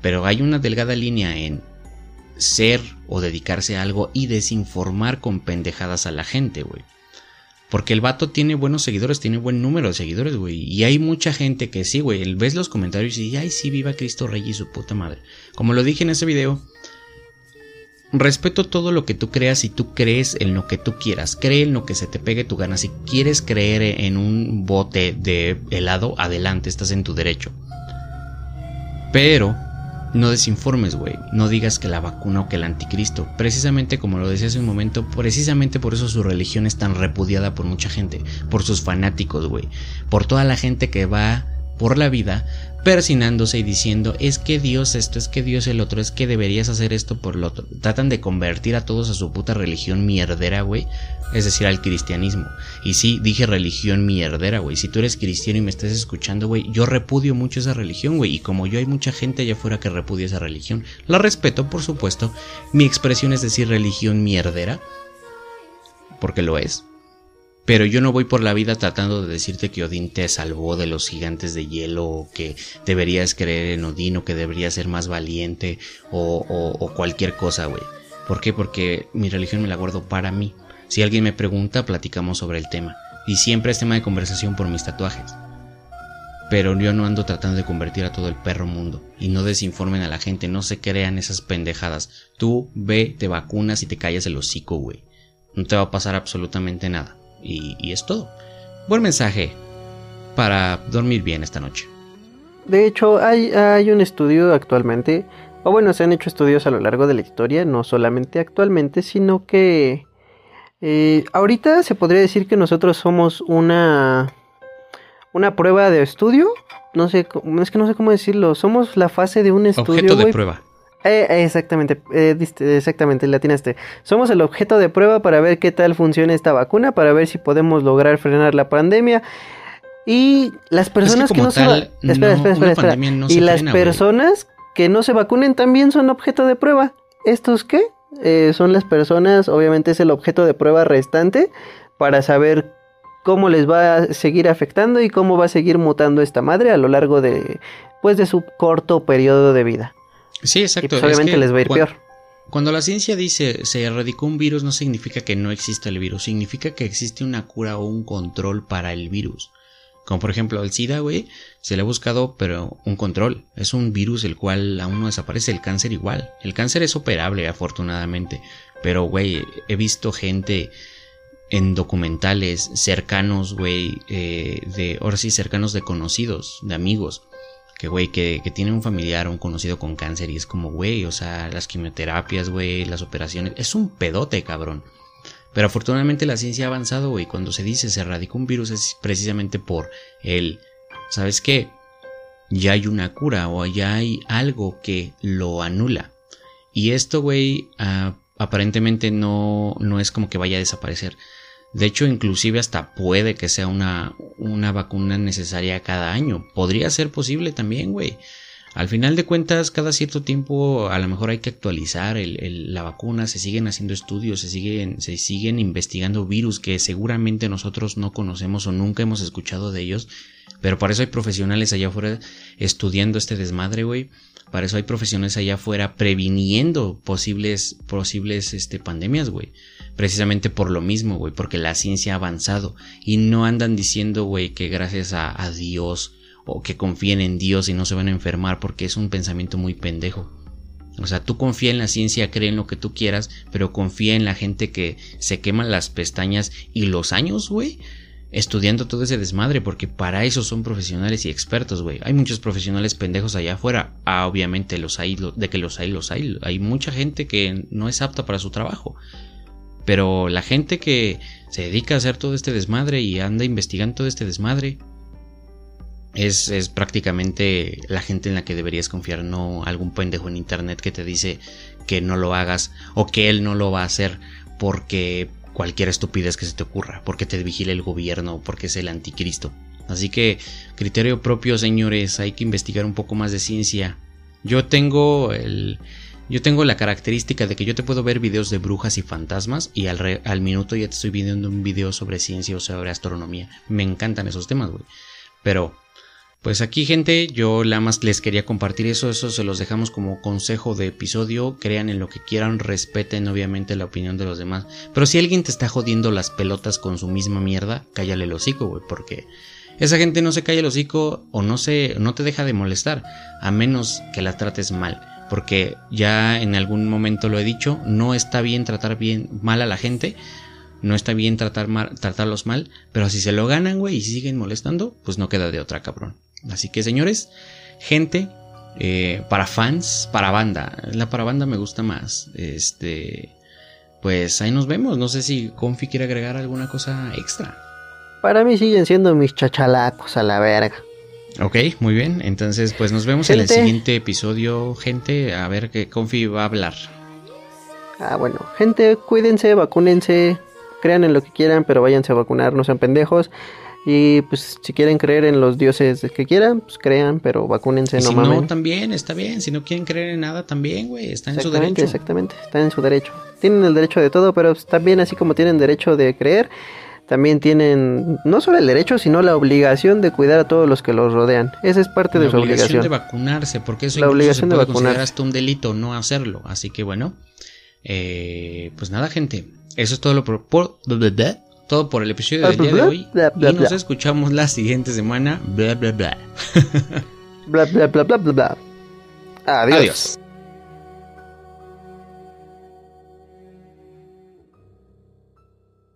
Pero hay una delgada línea en ser o dedicarse a algo y desinformar con pendejadas a la gente, güey. Porque el vato tiene buenos seguidores, tiene buen número de seguidores, güey. Y hay mucha gente que sí, güey. Ves los comentarios y ay, sí, viva Cristo Rey y su puta madre. Como lo dije en ese video, respeto todo lo que tú creas y tú crees en lo que tú quieras. Cree en lo que se te pegue tu gana. Si quieres creer en un bote de helado, adelante, estás en tu derecho. Pero no desinformes, güey. No digas que la vacuna o que el anticristo. Precisamente como lo decía hace un momento, precisamente por eso su religión es tan repudiada por mucha gente. Por sus fanáticos, güey. Por toda la gente que va por la vida persinándose y diciendo es que Dios esto, es que Dios el otro, es que deberías hacer esto por lo otro. Tratan de convertir a todos a su puta religión mierdera, güey. Es decir, al cristianismo. Y sí, dije religión mierdera, güey. Si tú eres cristiano y me estás escuchando, güey, yo repudio mucho esa religión, güey. Y como yo hay mucha gente allá afuera que repudia esa religión. La respeto, por supuesto. Mi expresión es decir religión mierdera. Porque lo es. Pero yo no voy por la vida tratando de decirte que Odín te salvó de los gigantes de hielo, o que deberías creer en Odín, o que deberías ser más valiente, o, cualquier cosa, güey. ¿Por qué? Porque mi religión me la guardo para mí. Si alguien me pregunta, platicamos sobre el tema. Y siempre es tema de conversación por mis tatuajes. Pero yo no ando tratando de convertir a todo el perro mundo. Y no desinformen a la gente, no se crean esas pendejadas. Tú ve, te vacunas y te callas el hocico, güey. No te va a pasar absolutamente nada. Y, y es todo. Buen mensaje para dormir bien esta noche. De hecho, hay, hay un estudio actualmente, o bueno, se han hecho estudios a lo largo de la historia, no solamente actualmente, sino que eh, ahorita se podría decir que nosotros somos una, una prueba de estudio. No sé, cómo- es que no sé cómo decirlo. Somos la fase de un estudio. Objeto de prueba. Eh, exactamente, eh, diste- exactamente, le atinaste. Somos el objeto de prueba para ver qué tal funciona esta vacuna, para ver si podemos lograr frenar la pandemia. Y las personas que, no se tal, espera, no, espera, una espera, espera. pandemia no y las frena, personas que no se vacunen también son objeto de prueba. ¿Estos qué? Eh, son las personas, obviamente es el objeto de prueba restante para saber cómo les va a seguir afectando y cómo va a seguir mutando esta madre a lo largo de pues de su corto periodo de vida. Sí, Y exacto. pues es obviamente que les va a ir peor. Cuando la ciencia dice se erradicó un virus no significa que no exista el virus, significa que existe una cura o un control para el virus. Como por ejemplo el SIDA, güey, se le ha buscado pero un control. Es un virus el cual aún no desaparece, el cáncer igual. El cáncer es operable afortunadamente, pero güey, he visto gente en documentales cercanos, güey, eh, de, ahora sí, cercanos de conocidos, de amigos, que, güey, que, que tiene un familiar o un conocido con cáncer y es como, güey, o sea, las quimioterapias, güey, las operaciones, es un pedote, cabrón. Pero afortunadamente la ciencia ha avanzado, güey, cuando se dice se erradicó un virus es precisamente por el, ¿sabes qué? Ya hay una cura o ya hay algo que lo anula. Y esto, güey, ah, aparentemente no, no es como que vaya a desaparecer. De hecho, inclusive hasta puede que sea una, una vacuna necesaria cada año. Podría ser posible también, güey. Al final de cuentas, cada cierto tiempo a lo mejor hay que actualizar la vacuna, se siguen haciendo estudios, se siguen, se siguen investigando virus que seguramente nosotros no conocemos o nunca hemos escuchado de ellos. Pero para eso hay profesionales allá afuera estudiando este desmadre, güey. Para eso hay profesionales allá afuera previniendo posibles, posibles este, pandemias, güey. Precisamente por lo mismo, güey, porque la ciencia ha avanzado y no andan diciendo, güey, que gracias a, Dios o que confíen en Dios y no se van a enfermar porque es un pensamiento muy pendejo. O sea, tú confía en la ciencia, cree en lo que tú quieras, pero confía en la gente que se queman las pestañas y los años, güey, estudiando todo ese desmadre, porque para eso son profesionales y expertos, güey. Hay muchos profesionales pendejos allá afuera. Ah, obviamente los hay, de que los hay, los hay. Hay mucha gente que no es apta para su trabajo. Pero la gente que se dedica a hacer todo este desmadre y anda investigando todo este desmadre, es, es prácticamente la gente en la que deberías confiar, no algún pendejo en internet que te dice que no lo hagas o que él no lo va a hacer porque cualquier estupidez que se te ocurra, porque te vigila el gobierno, porque es el anticristo. Así que criterio propio, señores, hay que investigar un poco más de ciencia. Yo tengo el yo tengo la característica de que yo te puedo ver videos de brujas y fantasmas y al, minuto ya te estoy viendo un video sobre ciencia o sobre astronomía. Me encantan esos temas, güey. Pero pues aquí, gente, yo nada más les quería compartir eso. Eso se los dejamos como consejo de episodio. Crean en lo que quieran, respeten obviamente la opinión de los demás. Pero si alguien te está jodiendo las pelotas con su misma mierda, cállale el hocico, güey, porque esa gente no se calla el hocico o no se, no te deja de molestar, a menos que la trates mal. Porque ya en algún momento lo he dicho, no está bien tratar bien mal a la gente. No está bien tratar tratarlos mal, pero si se lo ganan, güey, y siguen molestando, pues no queda de otra, cabrón. Así que, señores, gente, eh, para fans, para banda. La para banda me gusta más. Este, pues ahí nos vemos. No sé si Confi quiere agregar alguna cosa extra. Para mí siguen siendo mis chachalacos a la verga. Ok, muy bien. Entonces, pues nos vemos en el siguiente episodio, gente. A ver qué Confi va a hablar. Ah, bueno, gente, cuídense, vacúnense, crean en lo que quieran, pero váyanse a vacunar, no sean pendejos. Y pues si quieren creer en los dioses que quieran, pues crean, pero vacúnense, Y no si mamen. no, también está bien. Si no quieren creer en nada, también, güey. Está en su derecho. exactamente, están en su derecho. Tienen el derecho de todo, pero también así como tienen derecho de creer, también tienen no solo el derecho, sino la obligación de cuidar a todos los que los rodean. Esa es parte de La su obligación. de vacunarse, porque eso La obligación se de puede considerar vacunarse. hasta un delito no hacerlo. Así que bueno, eh, pues nada, gente. Eso es todo lo por, por- todo por el episodio del día de hoy. Bla, bla, Y nos bla. escuchamos la siguiente semana. Bla bla bla. Bla bla bla bla bla bla. Adiós. Adiós.